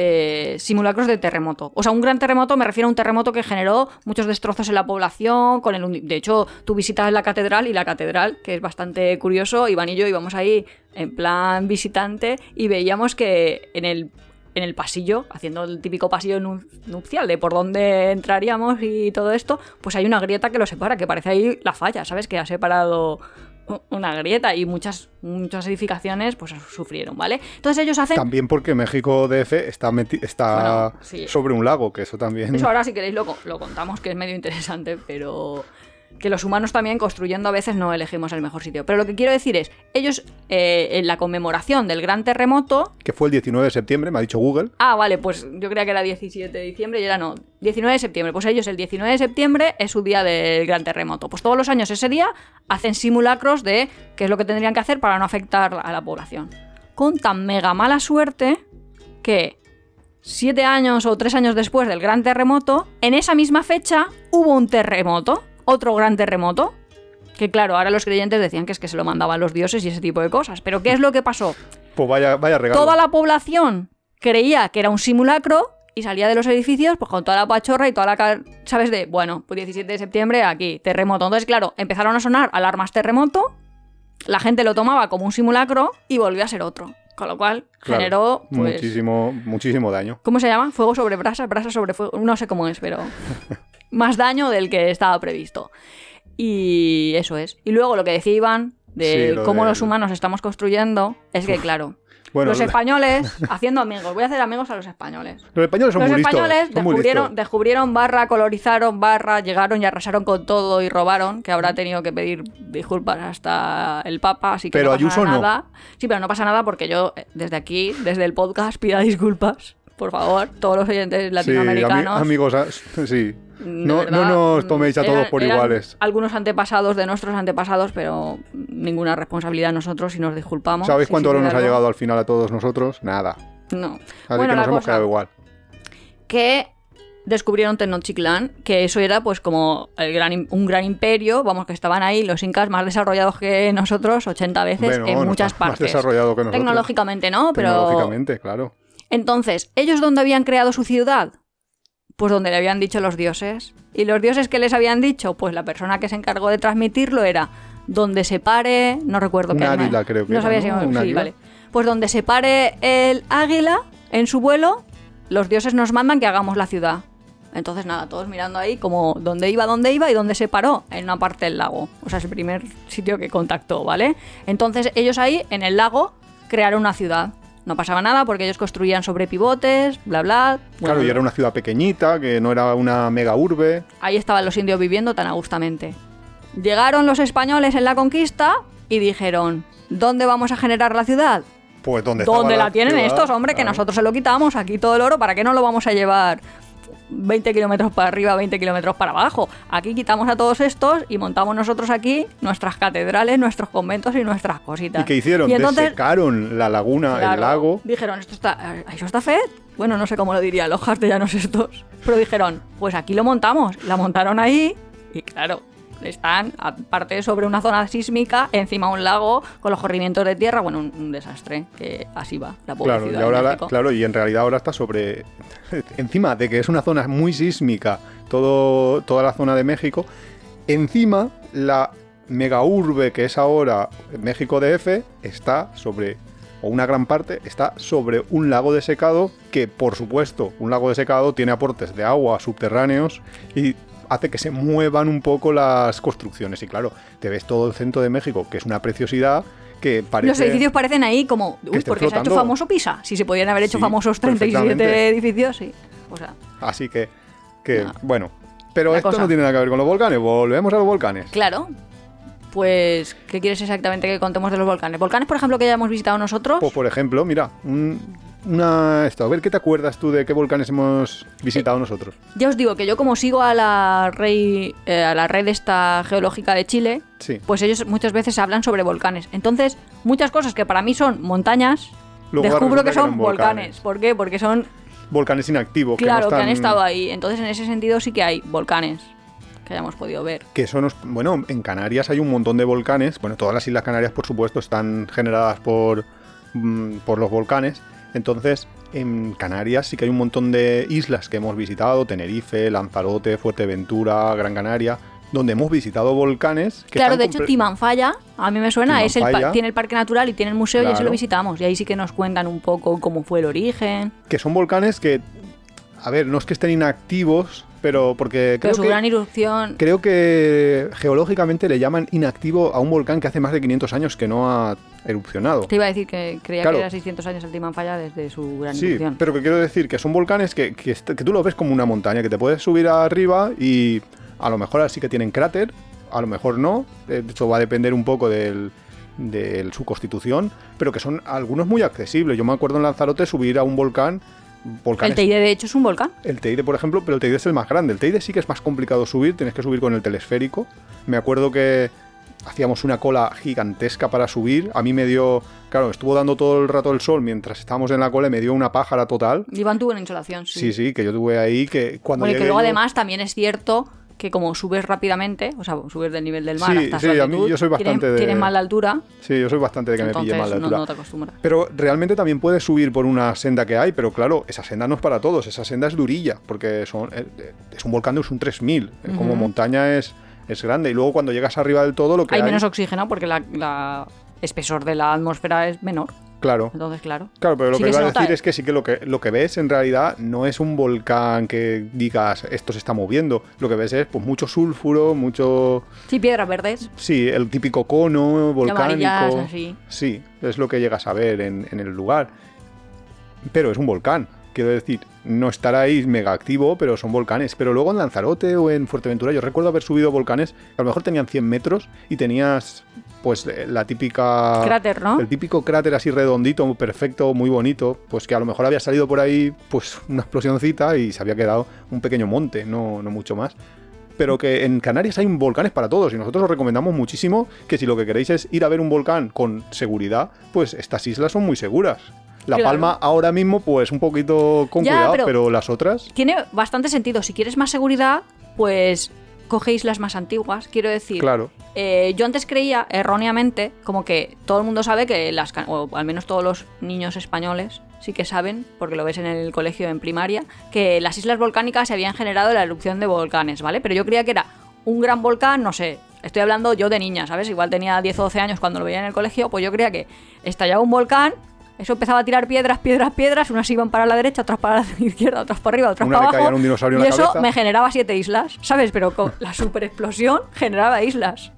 eh, simulacros de terremoto. O sea, un gran terremoto me refiero a un terremoto que generó muchos destrozos en la población. Con el de hecho, tú visitas la catedral y la catedral, que es bastante curioso, Iván y yo íbamos ahí en plan visitante y veíamos que en el en el pasillo, haciendo el típico pasillo nu- nupcial de por dónde entraríamos y todo esto, pues hay una grieta que lo separa, que parece ahí la falla, ¿sabes? Que ha separado una grieta y muchas, muchas edificaciones pues sufrieron, ¿vale? Entonces ellos hacen... También porque México DF está, meti- está Bueno, sí. sobre un lago, que eso también. Eso ahora si queréis lo, lo contamos, que es medio interesante, pero que los humanos también construyendo a veces no elegimos el mejor sitio. Pero lo que quiero decir es, ellos eh, en la conmemoración del gran terremoto... Que fue el 19 de septiembre, me ha dicho Google. Ah, vale, pues yo creía que era 17 de diciembre y era no, 19 de septiembre. Pues ellos el 19 de septiembre es su día del gran terremoto. Pues todos los años ese día hacen simulacros de qué es lo que tendrían que hacer para no afectar a la población. Con tan mega mala suerte que siete años o tres años después del gran terremoto, en esa misma fecha hubo un terremoto, otro gran terremoto. Que claro, ahora los creyentes decían que es que se lo mandaban los dioses y ese tipo de cosas. Pero ¿qué es lo que pasó? Pues vaya, vaya regalo. Toda la población creía que era un simulacro y salía de los edificios pues con toda la pachorra y toda la... ¿Sabes? De, bueno, pues 17 de septiembre aquí, terremoto. Entonces, claro, empezaron a sonar alarmas terremoto, la gente lo tomaba como un simulacro y volvió a ser otro. Con lo cual Claro, generó, pues... muchísimo, muchísimo daño. ¿Cómo se llama? Fuego sobre brasas, brasas sobre fuego. No sé cómo es, pero más daño del que estaba previsto. Y eso es. Y luego lo que decía Iván de Sí, lo cómo los humanos estamos construyendo es que, claro, Bueno, los lo- españoles haciendo amigos. Voy a hacer amigos a los españoles. Los españoles son los muy españoles descubrieron, descubrieron barra, colorizaron barra, llegaron y arrasaron con todo y robaron, que habrá tenido que pedir disculpas hasta el Papa, así que Pero no pasa Ayuso no. nada. Sí, pero no pasa nada porque yo eh, desde aquí, desde el podcast, pida disculpas. Por favor, todos los oyentes Sí, ami- latinoamericanos. amigos, ah, sí. No, verdad, no nos toméis a todos por iguales. Algunos antepasados de nuestros antepasados, pero ninguna responsabilidad nosotros y nos disculpamos. ¿Sabéis cuánto oro nos ha llegado al final a todos nosotros? Nada. No. Así bueno, que nos hemos quedado igual. que descubrieron Tenochtitlán, que eso era pues como el gran, un gran imperio, vamos, que estaban ahí los incas más desarrollados que nosotros 80 veces Bueno, en no muchas está más partes. desarrollado que nosotros. Tecnológicamente no, pero... Tecnológicamente, claro. Entonces, ¿ellos dónde habían creado su ciudad? Pues donde le habían dicho los dioses. ¿Y los dioses que les habían dicho? Pues la persona que se encargó de transmitirlo era donde se pare, no recuerdo qué águila, creo que No era, sabía si ¿no? Un sí, águila. vale. Pues donde se pare el águila en su vuelo, los dioses nos mandan que hagamos la ciudad. Entonces nada, todos mirando ahí como dónde iba, dónde iba y dónde se paró, en una parte del lago. O sea, es el primer sitio que contactó, ¿vale? Entonces ellos ahí, en el lago, crearon una ciudad. No pasaba nada porque ellos construían sobre pivotes, bla, bla. claro, y era una ciudad pequeñita, que no era una mega urbe. Ahí estaban los indios viviendo tan agustamente. Llegaron los españoles en la conquista y dijeron, ¿dónde vamos a generar la ciudad? Pues donde ¿Dónde la tienen ciudad? estos, hombre? Que nosotros se lo quitamos aquí todo el oro, ¿para qué no lo vamos a llevar 20 kilómetros para arriba, 20 kilómetros para abajo? Aquí quitamos a todos estos y montamos nosotros aquí nuestras catedrales, nuestros conventos y nuestras cositas. ¿Y qué hicieron? Y entonces, Desecaron la laguna, el lago. Dijeron, ¿esto está, ¿eso está fe? Bueno, no sé cómo lo dirían los castellanos estos. Pero dijeron, pues aquí lo montamos. La montaron ahí y claro, están, aparte sobre una zona sísmica, encima un lago con los corrimientos de tierra. Bueno, un, un desastre, que así va la Claro, y ciudad de ahora la- claro, y en realidad ahora está sobre. Encima de que es una zona muy sísmica, todo, toda la zona de México, encima la mega urbe que es ahora México DF está sobre, o una gran parte, está sobre un lago de secado que, por supuesto, un lago de secado tiene aportes de agua subterráneos y hace que se muevan un poco las construcciones. Y claro, te ves todo el centro de México, que es una preciosidad que parece... Los edificios parecen ahí como, uy, porque se ha hecho famoso Pisa. Si se podían haber hecho Sí, famosos 37 perfectamente. edificios, sí. O sea, Así que, que bueno. Pero esto cosa. no tiene nada que ver con los volcanes. Volvemos a los volcanes. claro. Pues, ¿qué quieres exactamente que contemos de los volcanes? Volcanes, por ejemplo, que ya hemos visitado nosotros. Pues por ejemplo, mira, un- una esto, a ver qué te acuerdas tú de qué volcanes hemos visitado nosotros. Ya os digo que yo como sigo a la rey, eh, a la red esta geológica de Chile, Sí. pues ellos muchas veces hablan sobre volcanes. Entonces, muchas cosas que para mí son montañas, Luego descubro que son volcanes. volcanes. ¿Por qué? Porque son, Volcanes inactivos. claro, que, no que han estado ahí. Entonces, en ese sentido sí que hay volcanes que hayamos podido ver. Que son, bueno, en Canarias hay un montón de volcanes. Bueno, todas las islas Canarias, por supuesto, están generadas por, mm, por los volcanes. Entonces, en Canarias sí que hay un montón de islas que hemos visitado: Tenerife, Lanzarote, Fuerteventura, Gran Canaria, donde hemos visitado volcanes. Que claro, de hecho, Timanfaya, a mí me suena, es el tiene el parque natural y tiene el museo y Claro. lo visitamos. Y ahí sí que nos cuentan un poco cómo fue el origen. que son volcanes que, a ver, no es que estén inactivos, pero porque Pero creo su que, gran erupción... creo que geológicamente le llaman inactivo a un volcán que hace más de 500 años que no ha erupcionado. Te iba a decir que creía Claro. que era 600 años el Timanfaya desde su gran Sí, erupción. pero que quiero decir que son volcanes que, que, que tú lo ves como una montaña, que te puedes subir arriba y a lo mejor así que tienen cráter, a lo mejor no, de hecho va a depender un poco del- de su constitución, pero que son algunos muy accesibles. Yo me acuerdo en Lanzarote subir a un volcán, El Teide, de hecho, es un volcán. El Teide, por ejemplo, pero el Teide es el más grande. El Teide sí que es más complicado subir, tienes que subir con el telesférico. Me acuerdo que hacíamos una cola gigantesca para subir. A mí me dio, claro, estuvo dando todo el rato el sol mientras estábamos en la cola y me dio una pájara total. Iván tuvo una insolación, sí. Sí, sí, que yo tuve ahí que cuando Bueno, que luego yo- además también es cierto que como subes rápidamente, o sea, subes del nivel del mar Sí, hasta sí, a mí yo soy tienes- bastante de- tienes mal la altura, Sí, yo soy bastante de que me pille mal la no, altura. no te acostumbras. Pero realmente también puedes subir por una senda que hay, pero claro, esa senda no es para todos, esa senda es durilla, porque son, eh, eh, es un volcán de un 3000, eh, como montaña es, es grande, y luego cuando llegas arriba del todo lo que Hay hay... menos oxígeno porque la, la espesor de la atmósfera es menor. Claro. Entonces, claro. Claro, pero lo Sí que que iba a decir ¿eh? es que sí que lo que lo que ves en realidad no es un volcán que digas esto se está moviendo. Lo que ves es pues mucho sulfuro, mucho Sí, piedras verdes. sí, el típico cono volcánico. así. Sí, es lo que llegas a ver en, en el lugar. Pero es un volcán. Quiero decir, no estará ahí mega activo, pero son volcanes. Pero luego en Lanzarote o en Fuerteventura, yo recuerdo haber subido volcanes que a lo mejor tenían 100 metros y tenías, pues, eh, la típica. Cráter, ¿no? El típico cráter así redondito, perfecto, muy bonito. Pues que a lo mejor había salido por ahí, pues, una explosioncita y se había quedado un pequeño monte, no, no mucho más. Pero que en Canarias hay volcanes para todos y nosotros os recomendamos muchísimo que si lo que queréis es ir a ver un volcán con seguridad, pues estas islas son muy seguras. La Claro. Palma ahora mismo, pues un poquito con Ya, cuidado, pero- pero... las otras. Tiene bastante sentido. Si quieres más seguridad, pues cogéis las más antiguas. Quiero decir, Claro. eh, yo antes creía erróneamente como que todo el mundo sabe que las, o al menos todos los niños españoles sí que saben, porque lo ves en el colegio en primaria, que las islas volcánicas se habían generado la erupción de volcanes, ¿vale? Pero yo creía que era un gran volcán, no sé, estoy hablando yo de niña, ¿sabes? Igual tenía 10 o 12 años cuando lo veía en el colegio, pues yo creía que estallaba un volcán, eso empezaba a tirar piedras, piedras, piedras, unas iban para la derecha, otras para la izquierda, otras para arriba, otras Una para abajo. caía un dinosaurio en y la eso cabeza. me generaba siete islas, ¿sabes? Pero con la super explosión generaba islas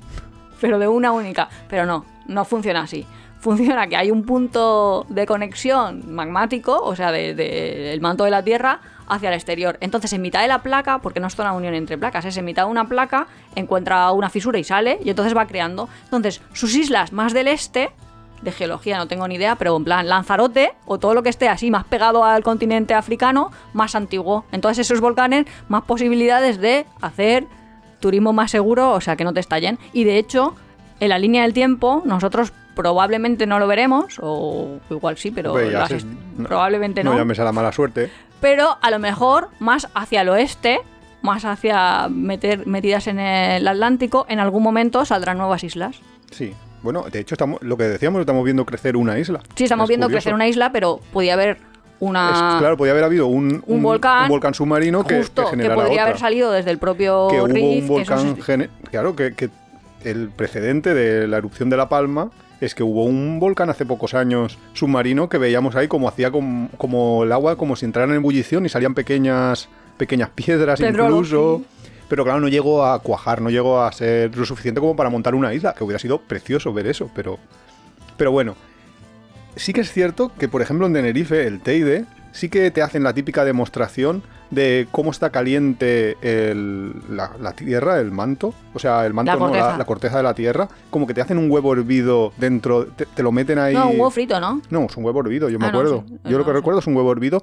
pero de una única. Pero no, no funciona así. Funciona que hay un punto de conexión magmático, o sea, del de, el manto de la Tierra hacia el exterior. Entonces, en mitad de la placa, porque no es una unión entre placas, es en mitad de una placa, encuentra una fisura y sale, y entonces va creando. Entonces, sus islas más del este, de geología no tengo ni idea, pero en plan Lanzarote, o todo lo que esté así más pegado al continente africano, más antiguo. Entonces, esos volcanes, más posibilidades de hacer turismo más seguro, o sea, que no te estallen. Y de hecho, en la línea del tiempo, nosotros probablemente no lo veremos, o igual sí, pero no- probablemente no. No llames a la mala suerte. Pero a lo mejor más hacia el oeste, más hacia meter, metidas en el Atlántico, en algún momento saldrán nuevas islas. Sí. Bueno, de hecho, estamos, lo que decíamos, estamos viendo crecer una isla. Sí, estamos Es viendo curioso. crecer una isla, pero podía haber una... Es- claro, podía haber habido un, un volcán un volcán submarino que, justo, que que, podría haber salido desde el propio que hubo Riff. un que volcán es- claro que, que el precedente de la erupción de la Palma es que hubo un volcán hace pocos años submarino que veíamos ahí como hacía com- como, el agua como si entrara en ebullición y salían pequeñas pequeñas piedras Pedrolo, incluso pero claro no llegó a cuajar no llegó a ser lo suficiente como para montar una isla que hubiera sido precioso ver eso pero pero bueno sí que es cierto que, por ejemplo, en Tenerife, el Teide, sí que te hacen la típica demostración de cómo está caliente el- la, la tierra, el manto, o sea, el manto, La no, corteza. la corteza de la tierra, como que te hacen un huevo hervido dentro, te, te lo meten ahí. No, un huevo frito, ¿no? No, es un huevo hervido, yo me Ah, no, acuerdo. sí. Yo lo que sí. recuerdo es un huevo hervido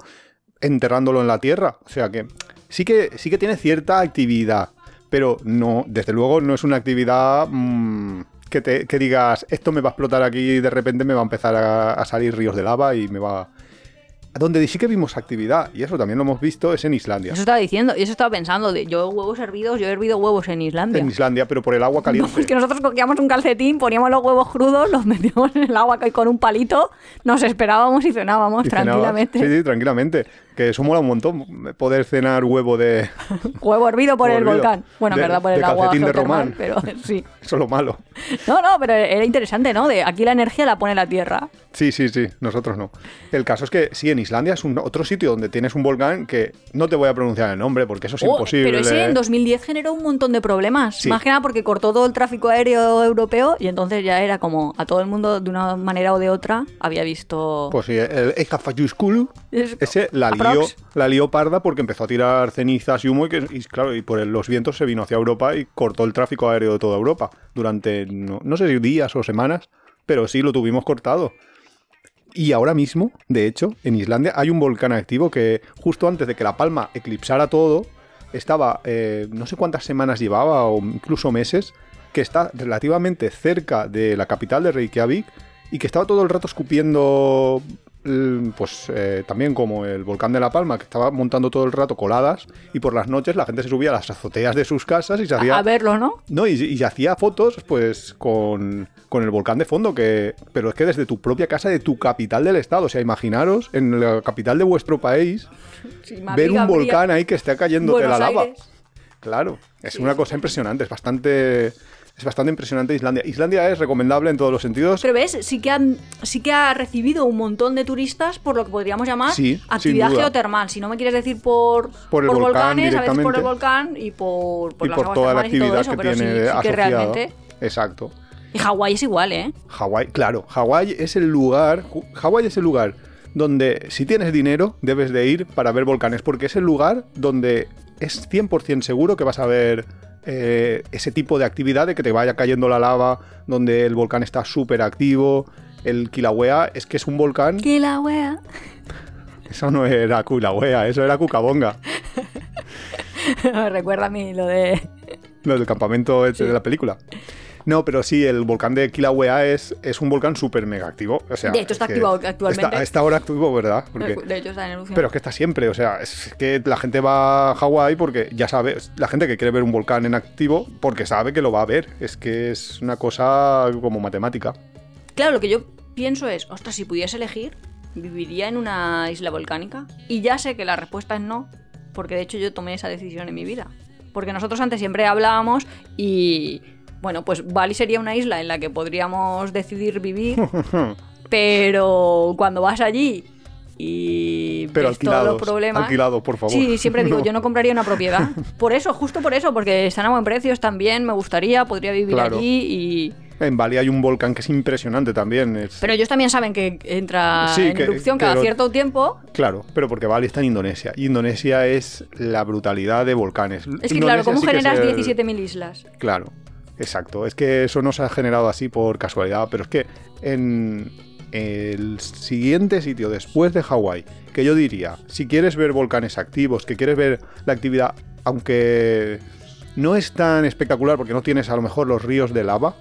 enterrándolo en la tierra. O sea que sí que, sí que tiene cierta actividad, pero no, desde luego no es una actividad mm, que, te, que digas, esto me va a explotar aquí y de repente me va a empezar a, a salir ríos de lava y me va... Donde sí que vimos actividad, y eso también lo hemos visto, es en Islandia. Eso estaba diciendo, y eso estaba pensando. De, yo huevos hervidos, yo he hervido huevos en Islandia. En Islandia, pero por el agua caliente. Es que nosotros cogíamos un calcetín, poníamos los huevos crudos, los metíamos en el agua con un palito nos esperábamos y cenábamos Y cenabas. tranquilamente. Sí, sí, tranquilamente. Que eso mola un montón, poder cenar huevo de... Huevo hervido por el hervido. volcán. Bueno, en De- verdad por de el agua calcetín de Román. pero sí. Eso es lo malo. No, no, pero era interesante, ¿no? De aquí la energía la pone la tierra. Sí, sí, sí, nosotros no. El caso es que sí, en Islandia es un, otro sitio donde tienes un volcán que no te voy a pronunciar el nombre porque eso es Oh, imposible. Pero ese en 2010 generó un montón de problemas. Sí. Más que nada porque cortó todo el tráfico aéreo europeo y entonces ya era como a todo el mundo de una manera o de otra había visto... Pues sí, el Ejafayuskulu, Es- ese la lió, la lió parda porque empezó a tirar cenizas y humo y, que, y claro, y por el- los vientos se vino hacia Europa y cortó el tráfico aéreo de toda Europa durante, no, no sé si días o semanas, pero sí lo tuvimos cortado. Y ahora mismo, de hecho, en Islandia hay un volcán activo que justo antes de que La Palma eclipsara todo, estaba, eh, no sé cuántas semanas llevaba o incluso meses, que está relativamente cerca de la capital de Reykjavik y que estaba todo el rato escupiendo pues eh, también como el volcán de La Palma, que estaba montando todo el rato coladas y por las noches la gente se subía a las azoteas de sus casas y se hacía... A verlo, ¿no? No, y, y hacía fotos pues con, con el volcán de fondo, que pero es que desde tu propia casa, de tu capital del estado, o sea, imaginaros en la capital de vuestro país, Sí, ver un volcán habría- ahí que esté cayendo de la lava. Aires. Claro, es una cosa impresionante, es bastante... Es bastante impresionante Islandia. Islandia es recomendable en todos los sentidos. Pero ves, sí que, han, sí que ha recibido un montón de turistas por lo que podríamos llamar Sí, actividad geotermal. Si no me quieres decir por, Por el volcán volcanes, a veces por el volcán y por, por y las por aguas toda la termales y todo actividad eso, que pero sí, tiene sí que realmente. Exacto. Y Hawái es igual, ¿eh? Hawái, claro, Hawái es el lugar, Hawái es el lugar donde si tienes dinero debes de ir para ver volcanes, porque es el lugar donde es 100% seguro que vas a ver eh, ese tipo de actividad de que te vaya cayendo la lava, donde el volcán está súper activo. El Kilauea es que es un volcán, Que la wea. eso no era Kilauea, eso era Cucamonga, Recuerda a mí lo de. lo del campamento este de la película. No, pero sí, el volcán de Kilauea es, es un volcán súper mega activo. O sea, De hecho, está activo actualmente. Está, está ahora activo, ¿verdad? Porque- De hecho, está en erupción. Pero es que está siempre, o sea, es que la gente va a Hawái porque ya sabe, la gente que quiere ver un volcán en activo porque sabe que lo va a ver. Es que es una cosa como matemática. Claro, lo que yo pienso es, ostras, si pudiese elegir, viviría en una isla volcánica. Y ya sé que la respuesta es no, porque de hecho yo tomé esa decisión en mi vida. Porque nosotros antes siempre hablábamos y, bueno, pues Bali sería una isla en la que podríamos decidir vivir, pero cuando vas allí y Pero ves todos los problemas... alquilados, por favor. Sí, siempre digo, No. yo no compraría una propiedad. Por eso, justo por eso, porque están a buen precio, están bien, me gustaría, podría vivir Claro. allí y... En Bali hay un volcán que es impresionante también. es- Pero ellos también saben que entra Sí, en que- erupción cada cierto tiempo. Claro, pero porque Bali está en Indonesia. Y Indonesia es la brutalidad de volcanes. Es que claro, ¿cómo sí generas el- 17.000 islas? Claro, exacto. Es que eso no se ha generado así por casualidad, pero es que en el siguiente sitio después de Hawái, que yo diría, si quieres ver volcanes activos, que quieres ver la actividad, aunque no es tan espectacular porque no tienes a lo mejor los ríos de lava,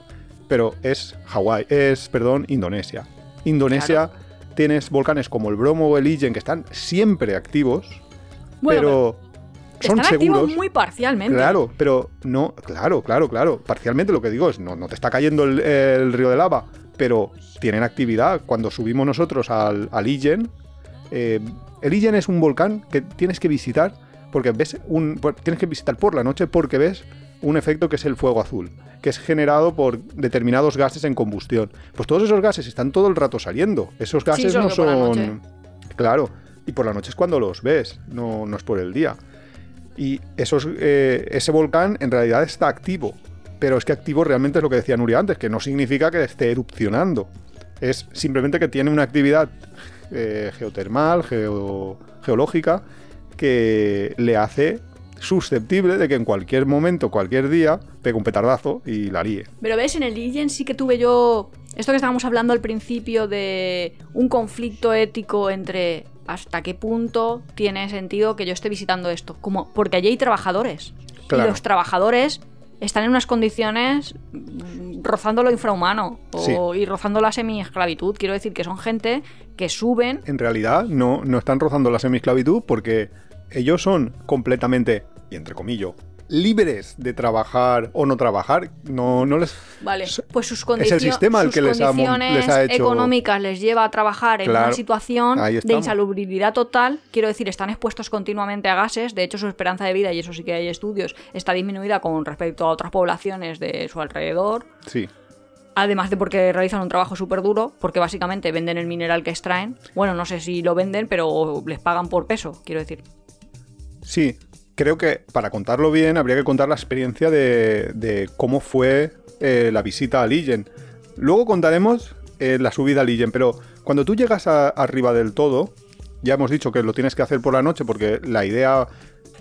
pero es Hawái, es, perdón, Indonesia. Indonesia tienes volcanes como el Bromo o el Ijen que están siempre activos, Bueno, pero son Están activos seguros. muy parcialmente. Claro, pero no, claro, claro, claro. Parcialmente lo que digo es, no, no te está cayendo el, el río de lava, pero tienen actividad. Cuando subimos nosotros al, al Ijen, eh, el Ijen es un volcán que tienes que visitar porque ves un, tienes que visitar por la noche porque ves un efecto que es el fuego azul, que es generado por determinados gases en combustión. Pues todos esos gases están todo el rato saliendo. Esos gases no son, claro, y por la noche es cuando los ves, no, no es por el día. Y eh, ese volcán en realidad está activo. Pero es que activo realmente es lo que decía Nuria antes, que no significa que esté erupcionando. Es simplemente que tiene una actividad eh, geotermal, geo- geológica, que le hace susceptible de que en cualquier momento, cualquier día, pegue un petardazo y la líe. Pero ves, en el Illen sí que tuve yo. Esto que estábamos hablando al principio de un conflicto ético entre hasta qué punto tiene sentido que yo esté visitando esto. Como, porque allí hay trabajadores. Claro. Y los trabajadores están en unas condiciones mm, rozando lo infrahumano o, y rozando la semi-esclavitud. Quiero decir que son gente que suben En realidad no, no están rozando la semiesclavitud porque ellos son completamente, y entre comillas, libres de trabajar o no trabajar. No, no les. Vale, pues sus, es condicio- el sistema el que les ha, condiciones les ha hecho. económicas les lleva a trabajar en Claro, una situación de insalubridad total. Quiero decir, están expuestos continuamente a gases. De hecho, su esperanza de vida, y eso sí que hay estudios, está disminuida con respecto a otras poblaciones de su alrededor. Sí. Además de porque realizan un trabajo súper duro, porque básicamente venden el mineral que extraen. Bueno, no sé si lo venden, pero les pagan por peso, quiero decir. Sí, creo que para contarlo bien habría que contar la experiencia de, cómo fue eh, la visita a Ligen. Luego contaremos eh, la subida a Ligen, pero cuando tú llegas arriba del todo, ya hemos dicho que lo tienes que hacer por la noche porque la idea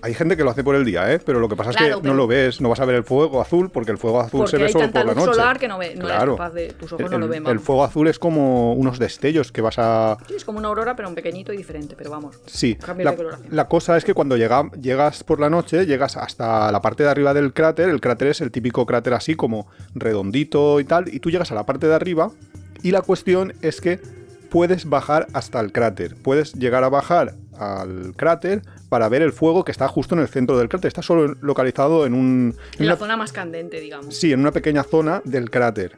hay gente que lo hace por el día, ¿eh? Pero lo que pasa es que pero- no lo ves, no vas a ver el fuego azul porque el fuego azul Porque se ve hay solo tanta por la noche. solar que no, ve, no eres Claro. capaz de... Tus ojos El, no lo ven, el fuego azul es como unos destellos que vas a... Sí, es como una aurora, pero un pequeñito y diferente, pero vamos. Sí, la, la cosa es que cuando llega- llegas por la noche, llegas hasta la parte de arriba del cráter, el cráter es el típico cráter así como redondito y tal, y tú llegas a la parte de arriba y la cuestión es que puedes bajar hasta el cráter, puedes llegar a bajar al cráter para ver el fuego que está justo en el centro del cráter, está solo localizado en un... en En la una- zona más candente, digamos. Sí, en una pequeña zona del cráter.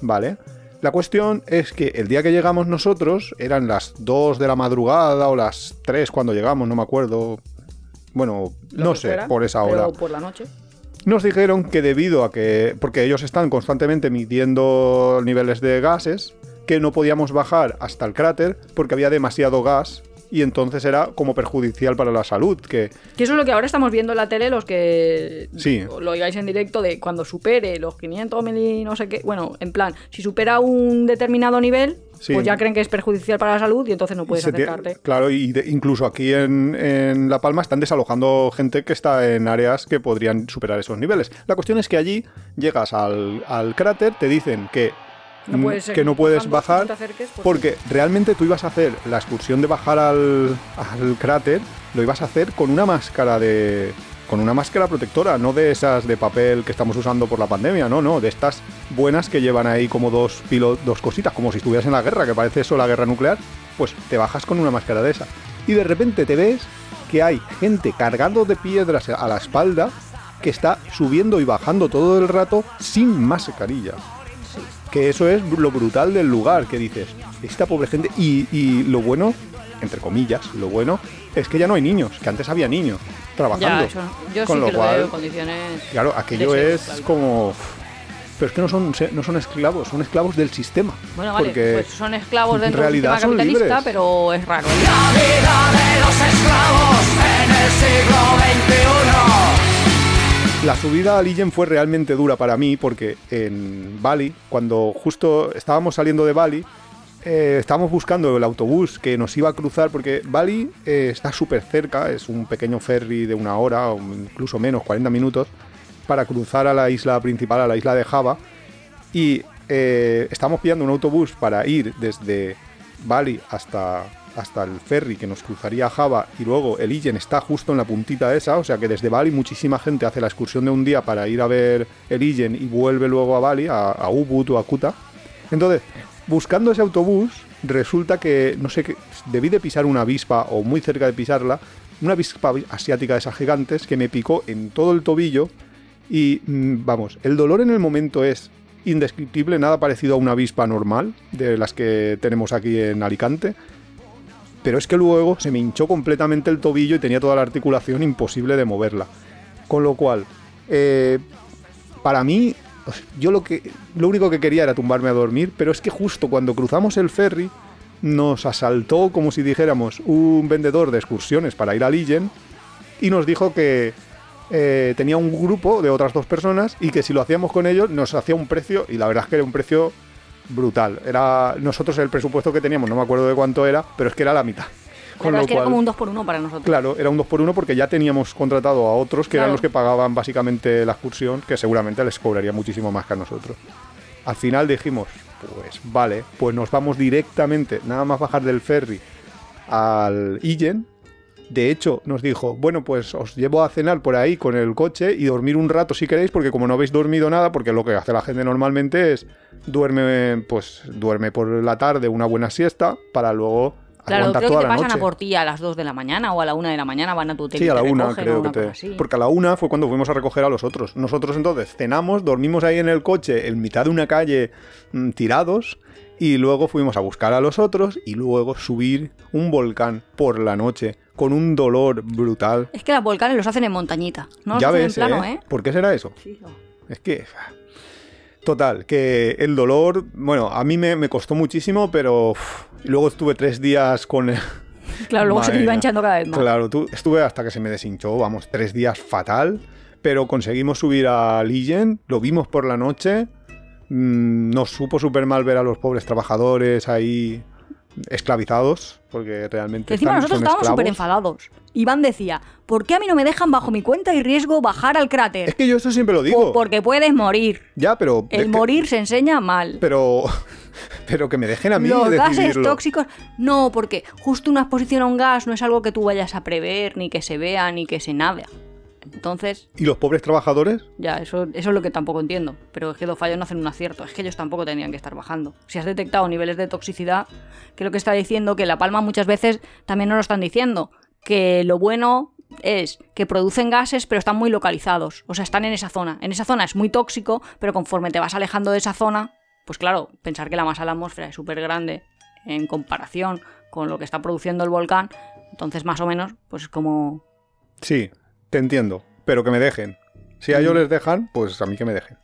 Vale. La cuestión es que el día que llegamos nosotros eran las 2 de la madrugada o las 3 cuando llegamos, no me acuerdo. Bueno, Lo no sé, por esa hora. por la noche. Nos dijeron que debido a que, porque ellos están constantemente midiendo niveles de gases, que no podíamos bajar hasta el cráter porque había demasiado gas y entonces era como perjudicial para la salud, que Que eso es lo que ahora estamos viendo en la tele, los que Sí. lo oigáis en directo, de cuando supere los 500 mil no sé qué. Bueno, en plan, si supera un determinado nivel, Sí. pues ya creen que es perjudicial para la salud y entonces no puedes Se acercarte. Claro, y de- incluso aquí en, en La Palma están desalojando gente que está en áreas que podrían superar esos niveles. La cuestión es que allí llegas al, al cráter, te dicen que No mm, puedes que seguir no puedes bajar no acerques porque- realmente tú ibas a hacer la excursión de bajar al, al cráter, lo ibas a hacer con una máscara de con una máscara protectora, no de esas de papel que estamos usando por la pandemia, no, no, de estas buenas que llevan ahí como dos pilo- dos cositas, como si estuvieras en la guerra, que parece eso la guerra nuclear, pues te bajas con una máscara de esa. Y de repente te ves que hay gente cargando de piedras a la espalda que está subiendo y bajando todo el rato sin mascarilla que eso es lo brutal del lugar, que dices, esta pobre gente, y, y lo bueno, entre comillas, lo bueno, es que ya no hay niños, que antes había niños trabajando. Ya, eso, yo Con sí lo que lo cual, veo en condiciones. Claro, aquello de es como... Pero es que no son, no son esclavos, son esclavos del sistema. Bueno, vale, porque pues son esclavos en dentro del realidad sistema capitalista, libres. pero es raro. La subida a Lillen fue realmente dura para mí porque en Bali, cuando justo estábamos saliendo de Bali, eh, estábamos buscando el autobús que nos iba a cruzar porque Bali eh, está súper cerca, es un pequeño ferry de una hora o incluso menos, 40 minutos, para cruzar a la isla principal, a la isla de Java. Y eh, estamos pillando un autobús para ir desde Bali hasta, hasta el ferry que nos cruzaría Java y luego el Illen está justo en la puntita esa, o sea que desde Bali muchísima gente hace la excursión de un día para ir a ver el Illen y vuelve luego a Bali, a, a Ubud o a Kuta. Entonces, buscando ese autobús, resulta que, no sé, qué, debí de pisar una avispa o muy cerca de pisarla, una avispa asiática de esas gigantes que me picó en todo el tobillo y mm, vamos, el dolor en el momento es indescriptible, nada parecido a una avispa normal de las que tenemos aquí en Alicante. Pero es que luego se me hinchó completamente el tobillo y tenía toda la articulación imposible de moverla. Con lo cual, eh, para mí, yo lo, que, lo único que quería era tumbarme a dormir, pero es que justo cuando cruzamos el ferry nos asaltó, como si dijéramos, un vendedor de excursiones para ir a Lillen y nos dijo que eh, tenía un grupo de otras dos personas y que si lo hacíamos con ellos nos hacía un precio, y la verdad es que era un precio brutal. Era nosotros el presupuesto que teníamos, no me acuerdo de cuánto era, pero es que era la mitad. Con Claro, lo es que era como un 2 por 1 para nosotros. Claro, era un 2 por 1 porque ya teníamos contratado a otros que eran los que pagaban básicamente la excursión, que seguramente les cobraría muchísimo más que a nosotros. Al final dijimos, pues vale, pues nos vamos directamente, nada más bajar del ferry al Illen. De hecho, nos dijo, bueno, pues os llevo a cenar por ahí con el coche y dormir un rato si queréis, porque como no habéis dormido nada, porque lo que hace la gente normalmente es duerme, pues duerme por la tarde una buena siesta para luego Claro, creo que te pasan noche. a por ti a las 2 de la mañana o a la 1 de la mañana, van a tu hotel Sí, a la te una recogen o creo que te... Porque a la una fue cuando fuimos a recoger a los otros. Nosotros entonces cenamos, dormimos ahí en el coche, en mitad de una calle, mm, tirados, y luego fuimos a buscar a los otros y luego subir un volcán por la noche con un dolor brutal. Es que los volcanes los hacen en montañita, no los ya hacen ves, en plano, ¿eh? ¿eh? ¿Por qué será eso? Sí, no. Es que... Total, que el dolor, bueno, a mí me, me costó muchísimo, pero uf, luego estuve tres días con... el- Claro, luego se te iba hinchando cada vez más. Claro, tú, estuve hasta que se me deshinchó, vamos, tres días fatal, pero conseguimos subir a Lillen, lo vimos por la noche, mm, nos supo súper mal ver a los pobres trabajadores ahí esclavizados, porque realmente Encima están- nosotros estábamos súper enfadados. Iván decía, ¿por qué a mí no me dejan bajo mi cuenta y riesgo bajar al cráter? Es que yo eso siempre lo digo. Porque puedes morir. Ya, pero... El que- morir se enseña mal. Pero... Pero que me dejen a mí Los gases decidirlo. tóxicos, no, porque justo una exposición a un gas no es algo que tú vayas a prever, ni que se vea, ni que se nada. Entonces, ¿Y los pobres trabajadores? ya, eso, eso es lo que tampoco entiendo. Pero es que los fallos no hacen un acierto, es que ellos tampoco tendrían que estar bajando. Si has detectado niveles de toxicidad, que lo que está diciendo que La Palma muchas veces también nos lo están diciendo, que lo bueno es que producen gases pero están muy localizados, o sea, están en esa zona. En esa zona es muy tóxico, pero conforme te vas alejando de esa zona, pues claro, pensar que la masa de la atmósfera es súper grande en comparación con lo que está produciendo el volcán, entonces más o menos, pues es como... Sí, te entiendo. Pero que me dejen. Si a ellos les dejan, pues a mí que me dejen.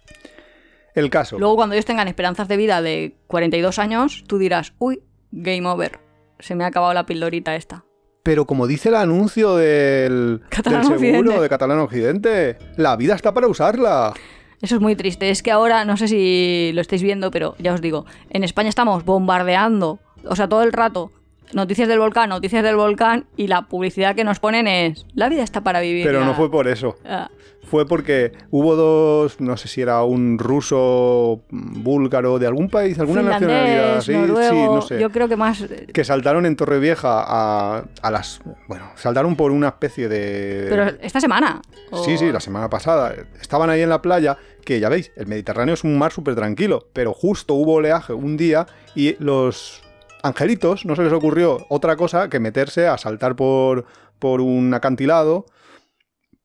El caso. Luego cuando ellos tengan esperanzas de vida de 42 años, tú dirás, uy, game over, se me ha acabado la pildorita esta. Pero como dice el anuncio del, seguro Occidente. de Catalán Occidente, la vida está para usarla. Eso es muy triste. Es que ahora, no sé si lo estáis viendo, pero ya os digo, en España estamos bombardeando, o sea, todo el rato, noticias del volcán, noticias del volcán, y la publicidad que nos ponen es, la vida está para vivir. Pero no fue por eso. Ah, Fue porque hubo dos, no sé si era un ruso, mm, búlgaro, de algún país, alguna nacionalidad. Sí, noruego, sí, no sé. yo creo que más... Que saltaron en Torrevieja a, a las. Bueno, saltaron por una especie de. Pero esta semana. o- Sí, sí, la semana pasada. Estaban ahí en la playa, que ya veis, el Mediterráneo es un mar súper tranquilo, pero justo hubo oleaje un día y los angelitos no se les ocurrió otra cosa que meterse a saltar por, por un acantilado,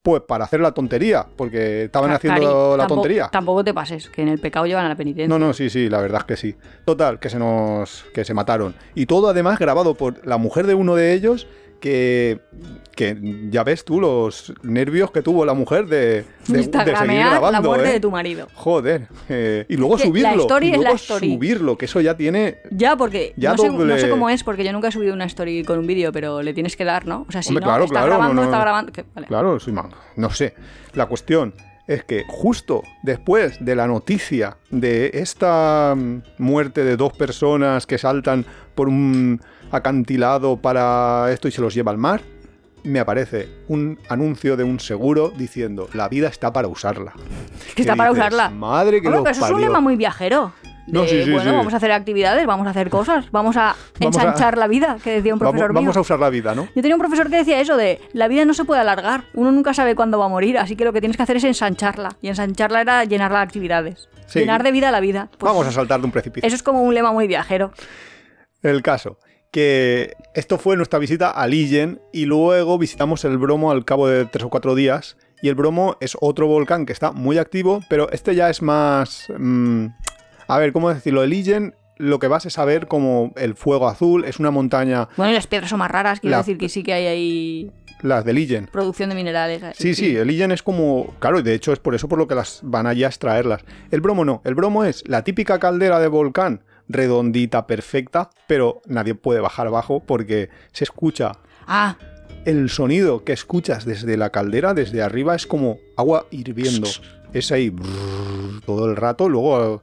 pues para hacer la tontería, porque estaban haciendo la tampoco- tontería. Tampoco te pases, que en el pecado llevan a la penitencia. No, no, sí, sí, la verdad es que sí. Total, que se nos. que se mataron. Y todo además grabado por la mujer de uno de ellos. Que, que ya ves tú los nervios que tuvo la mujer de, de, de seguir grabando. la muerte ¿eh? de tu marido. Joder. eh, y luego Es que subirlo. la story y es la luego story. subirlo, que eso ya tiene. Ya, porque Ya no, sé, doble- no sé cómo es, porque yo nunca he subido una story con un vídeo, pero le tienes que dar, ¿no? O sea, si Hombre, no, claro, está claro, grabando, no, está grabando... que- vale. Claro, soy man- No sé. La cuestión es que justo después de la noticia de esta mm, muerte de dos personas que saltan por un acantilado para esto y se los lleva al mar, me aparece un anuncio de un seguro diciendo la vida está para usarla. Que está para dices, usarla. Madre que Hombre, pero eso es un parió". lema muy viajero. No, sí, sí, bueno, sí. vamos a hacer actividades, vamos a hacer cosas, vamos a Vamos a- ensanchar la vida, que decía un Vamos, profesor mío. vamos a usar la vida, ¿no? Yo tenía un profesor que decía eso de la vida no se puede alargar, uno nunca sabe cuándo va a morir, así que lo que tienes que hacer es ensancharla. Y ensancharla era llenarla de actividades. Llenar de vida la vida. Pues Vamos a saltar de un precipicio. Eso es como un lema muy viajero. El caso, que esto fue nuestra visita a Lillen y luego visitamos el Bromo al cabo de tres o cuatro días. Y el Bromo es otro volcán que está muy activo, pero este ya es más... mm, a ver, ¿cómo decirlo? El lo que vas es a ver como el fuego azul, es una montaña, Bueno, y las piedras son más raras, quiero La- decir que sí que hay ahí las de Lillen. producción de minerales. Sí, sí, el Lillen es como... Claro, y de hecho es por eso por lo que las van allí a extraerlas. El bromo no, el bromo es la típica caldera de volcán, redondita, perfecta, pero nadie puede bajar abajo porque se escucha Ah, el sonido que escuchas desde la caldera, desde arriba, es como agua hirviendo. Es ahí brrr, todo el rato. Luego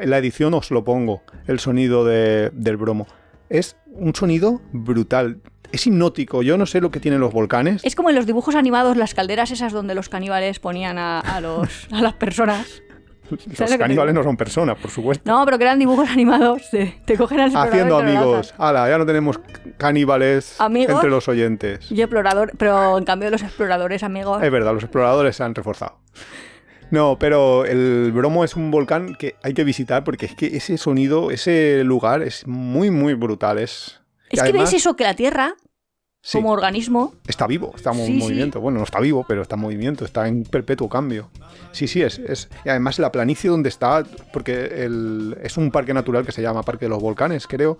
en la edición os lo pongo, el sonido de- del bromo. Es un sonido brutal. Es hipnótico. Yo no sé lo que tienen los volcanes. es como en los dibujos animados, las calderas esas donde los caníbales ponían a, a los, a las personas. Los caníbales no son personas, por supuesto. No, pero que eran dibujos animados. Te, te cogen al Haciendo amigos. Ala, ya no tenemos caníbales ¿Amigos? entre los oyentes. Y explorador, pero en cambio los exploradores amigos. Es verdad, los exploradores se han reforzado. No, pero el Bromo es un volcán que hay que visitar porque es que ese sonido, ese lugar es muy, muy brutal. Es, que además, ves eso, que la Tierra, sí, como organismo, está vivo, está en Sí, sí. movimiento. Bueno, no está vivo, pero está en movimiento, está en perpetuo cambio. Sí, sí, es. es y además la planicie donde está, porque el- es un parque natural que se llama Parque de los Volcanes, creo.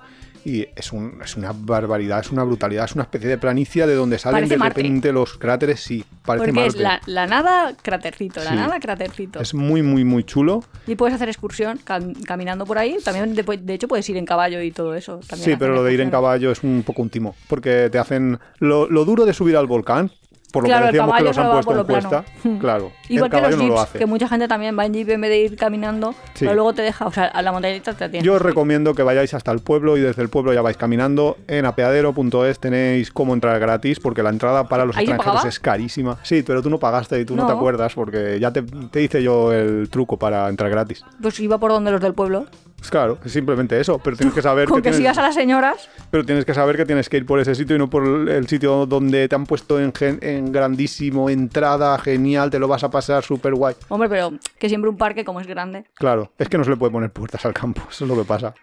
Y es, un- es una barbaridad, es una brutalidad, es una especie de planicie de donde salen Parece de Marte. repente los cráteres, sí, parece porque es la, la nada cratercito, la Sí. nada cratercito. Es muy, muy, muy chulo. Y puedes hacer excursión cam- caminando por ahí. También, de, de hecho, puedes ir en caballo y todo eso. También Sí, pero lo de ir en caballo es un poco un timo. Porque te hacen. Lo, lo duro de subir al volcán, por lo Claro, que el decíamos que caballo los han puesto por en cuesta, claro, Igual que los caballo no lo jeeps, que mucha gente también va en jeep en vez de ir caminando, Sí. pero luego te deja, o sea, a la montañita te atiende. Yo os recomiendo que vayáis hasta el pueblo y desde el pueblo ya vais caminando. En apeadero.es tenéis cómo entrar gratis porque la entrada para los ¿Ahí se extranjeros pagaba? es carísima. Sí, pero tú no pagaste y tú no, No. te acuerdas porque ya te, te hice yo el truco para entrar gratis. Pues iba por donde los del pueblo. Pues claro, es simplemente eso, pero tienes que saber Con que que tienes- sigas a las señoras. pero tienes que saber que tienes que ir por ese sitio y no por el sitio donde te han puesto en, gen- en grandísimo, entrada, genial, te lo vas a pasar súper guay. Hombre, pero que siempre un parque como es grande. Claro, es que no se le puede poner puertas al campo, eso es lo que pasa.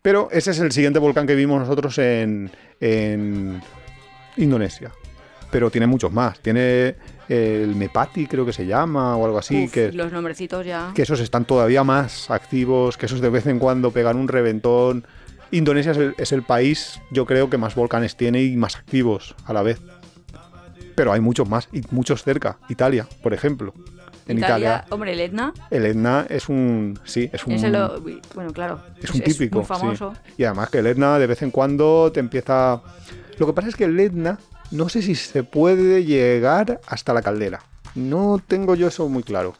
Pero ese es el siguiente volcán que vimos nosotros en, en Indonesia. Pero tiene muchos más. Tiene el Mepati, creo que se llama, o algo así, Uf, que, Los nombrecitos ya. que esos están todavía más activos, que esos de vez en cuando pegan un reventón. Indonesia es el, es el país, yo creo, que más volcanes tiene y más activos a la vez. Pero hay muchos más, y muchos cerca. Italia, por ejemplo. En Italia, Hombre, el Etna. el Etna es un. Sí, es un. Es el, bueno, claro. Es un típico. muy sí. famoso. Y además que el Etna de vez en cuando te empieza. Lo que pasa es que el Etna no sé si se puede llegar hasta la caldera. No tengo yo eso muy claro.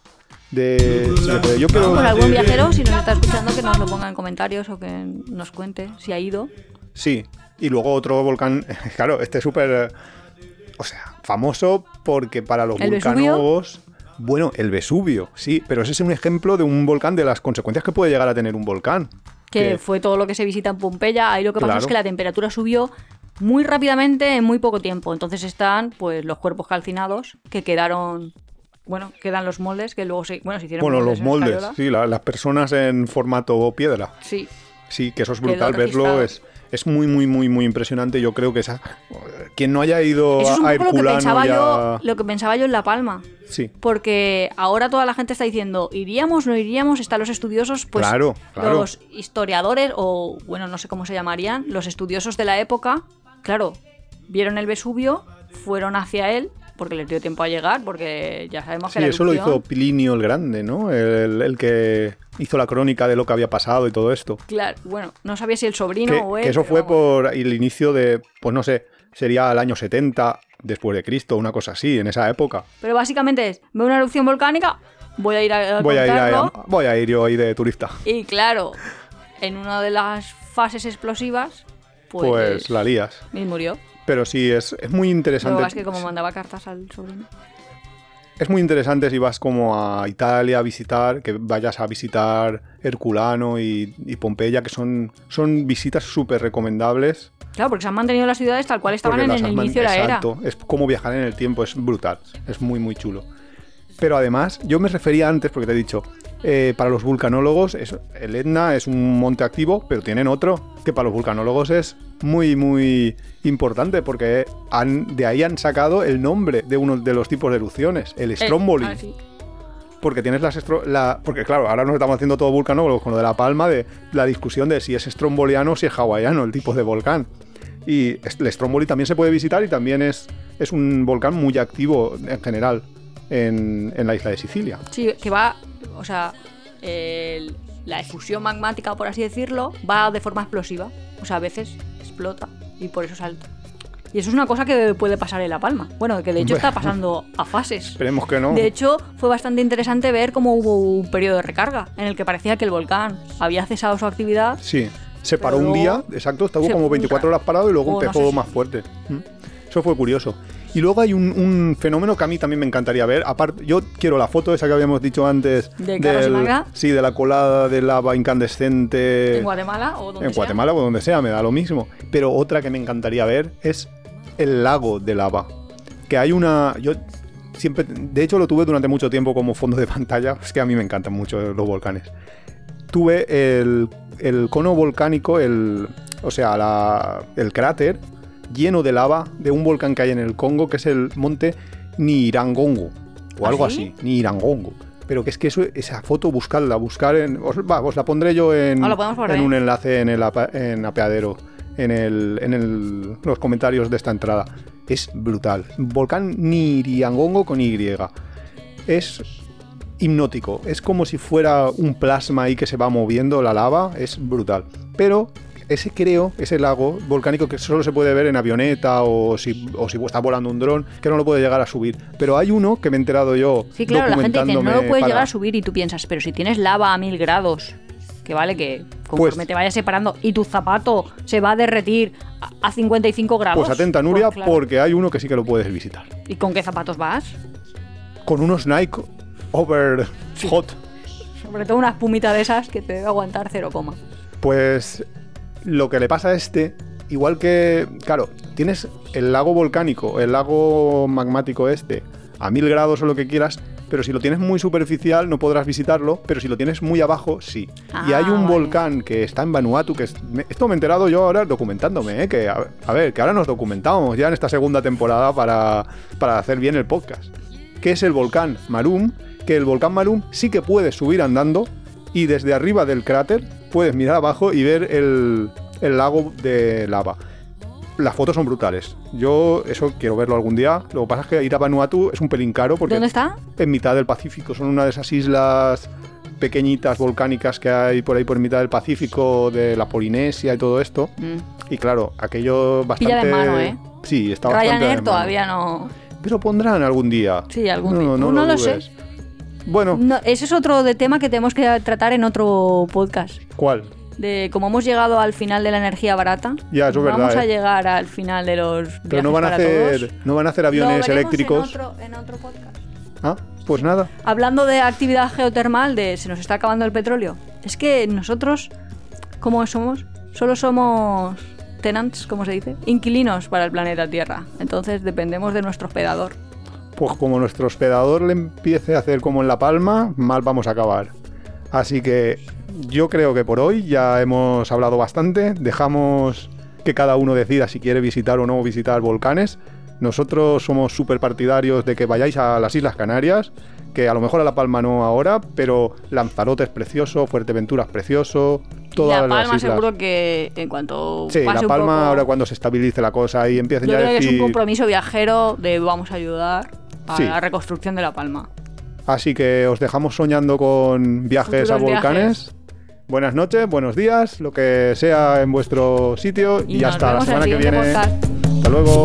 De puede. Yo quiero. Pues algún viajero, si nos está escuchando, que nos lo ponga en comentarios o que nos cuente si ha ido. Sí. Y luego otro volcán. Claro, este es súper. O sea, famoso porque para los ¿El vulcanólogos. Bueno, el Vesubio, sí, pero ese es un ejemplo de un volcán, de las consecuencias que puede llegar a tener un volcán. Que Que- fue todo lo que se visita en Pompeya. Ahí lo que pasó Claro. es que la temperatura subió muy rápidamente en muy poco tiempo. Entonces están pues los cuerpos calcinados que quedaron. Bueno, quedan los moldes que luego se, bueno, se hicieron Bueno, los moldes, escayola. sí, la- las personas en formato piedra. Sí. Sí, que eso es brutal verlo, es, es muy, muy, muy, muy impresionante. Yo creo que esa. Quien no haya ido Eso es un a poco lo que Herculano pensaba yo, lo que pensaba yo en La Palma. Sí, Porque ahora toda la gente está diciendo, ¿iríamos, no iríamos? Están los estudiosos, pues Claro, claro. los historiadores, o bueno, no sé cómo se llamarían, los estudiosos de la época, claro, vieron el Vesubio, fueron hacia él, porque les dio tiempo a llegar, porque ya sabemos que sí la eso lo hizo Plinio el Grande, ¿no? El, el que hizo la crónica de lo que había pasado y todo esto. Claro, bueno, no sabía si el sobrino Que, o él. que eso fue vamos. por el inicio de, pues no sé, sería el año 70 después de Cristo, una cosa así, en esa época. Pero básicamente es, veo una erupción volcánica, voy a ir a, a Voy a, ir a- voy a ir yo ahí de turista. y claro, en una de las fases explosivas, pues, Pues, la lías. y murió. Pero sí, es, es muy interesante. pasa es que como mandaba cartas al sobrino. Es muy interesante si vas como a Italia a visitar, que vayas a visitar Herculano y, y Pompeya, que son, son visitas súper recomendables. Claro, porque se han mantenido las ciudades tal cual estaban en el inicio de la era. Exacto, es como viajar en el tiempo, es brutal, es muy muy chulo. Pero además, yo me refería antes, porque te he dicho, eh, para los vulcanólogos, es- el Etna es un monte activo, pero tienen otro, que para los vulcanólogos es muy, muy importante, porque han, de ahí han sacado el nombre de uno de los tipos de erupciones, el Eh, Stromboli. ah, sí. Porque tienes las la, porque claro, ahora nos estamos haciendo todo vulcanólogos con lo de la palma de la discusión de si es stromboliano o si es hawaiano el tipo de volcán. Y el Stromboli también se puede visitar y también es, es un volcán muy activo en general en, en la isla de Sicilia. Sí, que va, o sea, el- la efusión magmática, por así decirlo, va de forma explosiva. O sea, a veces explota y por eso salta. Y eso es una cosa que puede pasar en La Palma. Bueno, que de hecho está pasando a fases. Esperemos que no. De hecho, fue bastante interesante ver cómo hubo un periodo de recarga en el que parecía que el volcán había cesado su actividad. Sí, se paró un día, exacto, estuvo como 24 horas parado y luego o no empezó sé si- más fuerte. Mm. Eso fue curioso. Y luego hay un, un fenómeno que a mí también me encantaría ver. Aparte, yo quiero la foto esa que habíamos dicho antes. ¿De Marga? Sí, de la colada de lava incandescente. en Guatemala o donde Eh, en sea. Guatemala o donde sea, me da lo mismo. Pero otra que me encantaría ver es el lago de lava. Que hay una. Yo siempre. De hecho, lo tuve durante mucho tiempo como fondo de pantalla. Es que a mí me encantan mucho los volcanes. Tuve el, el cono volcánico, el. O sea, la- el cráter lleno de lava de un volcán que hay en el Congo, que es el monte Nirangongo. O ¿Ah, algo sí? así. Nirangongo. Pero que es que eso, esa foto, buscarla, buscar en. Os, va, os la pondré yo en, Ah, en un enlace en el apa- en apeadero, en, el, en el- los comentarios de esta entrada. Es brutal. Volcán Niriangongo con Y. Es hipnótico. Es como si fuera un plasma ahí que se va moviendo la lava. Es brutal. Pero ese creo, ese lago volcánico que solo se puede ver en avioneta o si, o si está volando un dron, que no lo puede llegar a subir. Pero hay uno que me he enterado yo. Sí, claro, la gente dice, no lo puedes para- llegar a subir y tú piensas, pero si tienes lava a mil grados, que vale que conforme Pues- te vayas separando y tu zapato se va a derretir a, a 55 grados. Pues atenta, Nuria, pues claro. porque hay uno que sí que lo puedes visitar. ¿Y con qué zapatos vas? Con unos Nike Over Hot. Sobre todo una espumita de esas que te debe aguantar cero coma. Pues lo que le pasa a este, igual que, claro, tienes el lago volcánico, el lago magmático este, a mil grados o lo que quieras, pero si lo tienes muy superficial no podrás visitarlo, pero si lo tienes muy abajo, sí. y Ah, hay un vale. volcán que está en Vanuatu, que es, me- esto me he enterado yo ahora documentándome, ¿eh? que a, a ver, que ahora nos documentamos ya en esta segunda temporada para, para hacer bien el podcast, que es el volcán Marum, que el volcán Marum sí que puedes subir andando y desde arriba del cráter puedes mirar abajo y ver el, el lago de lava. Las fotos son brutales. Yo eso quiero verlo algún día. Lo que pasa es que ir a Vanuatu es un pelín caro porque ¿Dónde está? en mitad del Pacífico. Son una de esas islas pequeñitas volcánicas que hay por ahí por mitad del Pacífico, de la Polinesia y todo esto. Mm. Y claro, aquello bastante... Pilla de mano, ¿eh? Sí, está bastante de Ryanair todavía no. Pero pondrán algún día. Sí, algún No, día. no, No, lo lo sé. Bueno, No, ese es otro de tema que tenemos que tratar en otro podcast. ¿cuál? De cómo hemos llegado al final de la energía barata. Ya, eso es Vamos verdad, a ¿eh? llegar al final de los Pero no van a hacer, no van a hacer aviones eléctricos. En otro, en otro podcast. Ah, pues nada. Hablando de actividad geotermal, de se nos está acabando el petróleo. Es que nosotros, ¿cómo somos? Solo somos tenants, ¿cómo se dice? Inquilinos para el planeta Tierra. Entonces dependemos de nuestro hospedador. Pues como nuestro hospedador le empiece a hacer como en La Palma, mal vamos a acabar. Así que yo creo que por hoy ya hemos hablado bastante. Dejamos que cada uno decida si quiere visitar o no visitar volcanes. Nosotros somos súper partidarios de que vayáis a las Islas Canarias, que a lo mejor a La Palma no ahora, pero Lanzarote es precioso, Fuerteventura es precioso, todas la las Palma islas. seguro que en cuanto Sí, pase La un Palma poco- ahora cuando se estabilice la cosa y empiecen Yo ya a que es un decir... compromiso viajero de vamos a ayudar a Sí. la reconstrucción de La Palma. Así que os dejamos soñando con viajes a volcanes. Buenas noches, buenos días, lo que sea en vuestro sitio y, nos hasta la semana que viene. Hasta luego.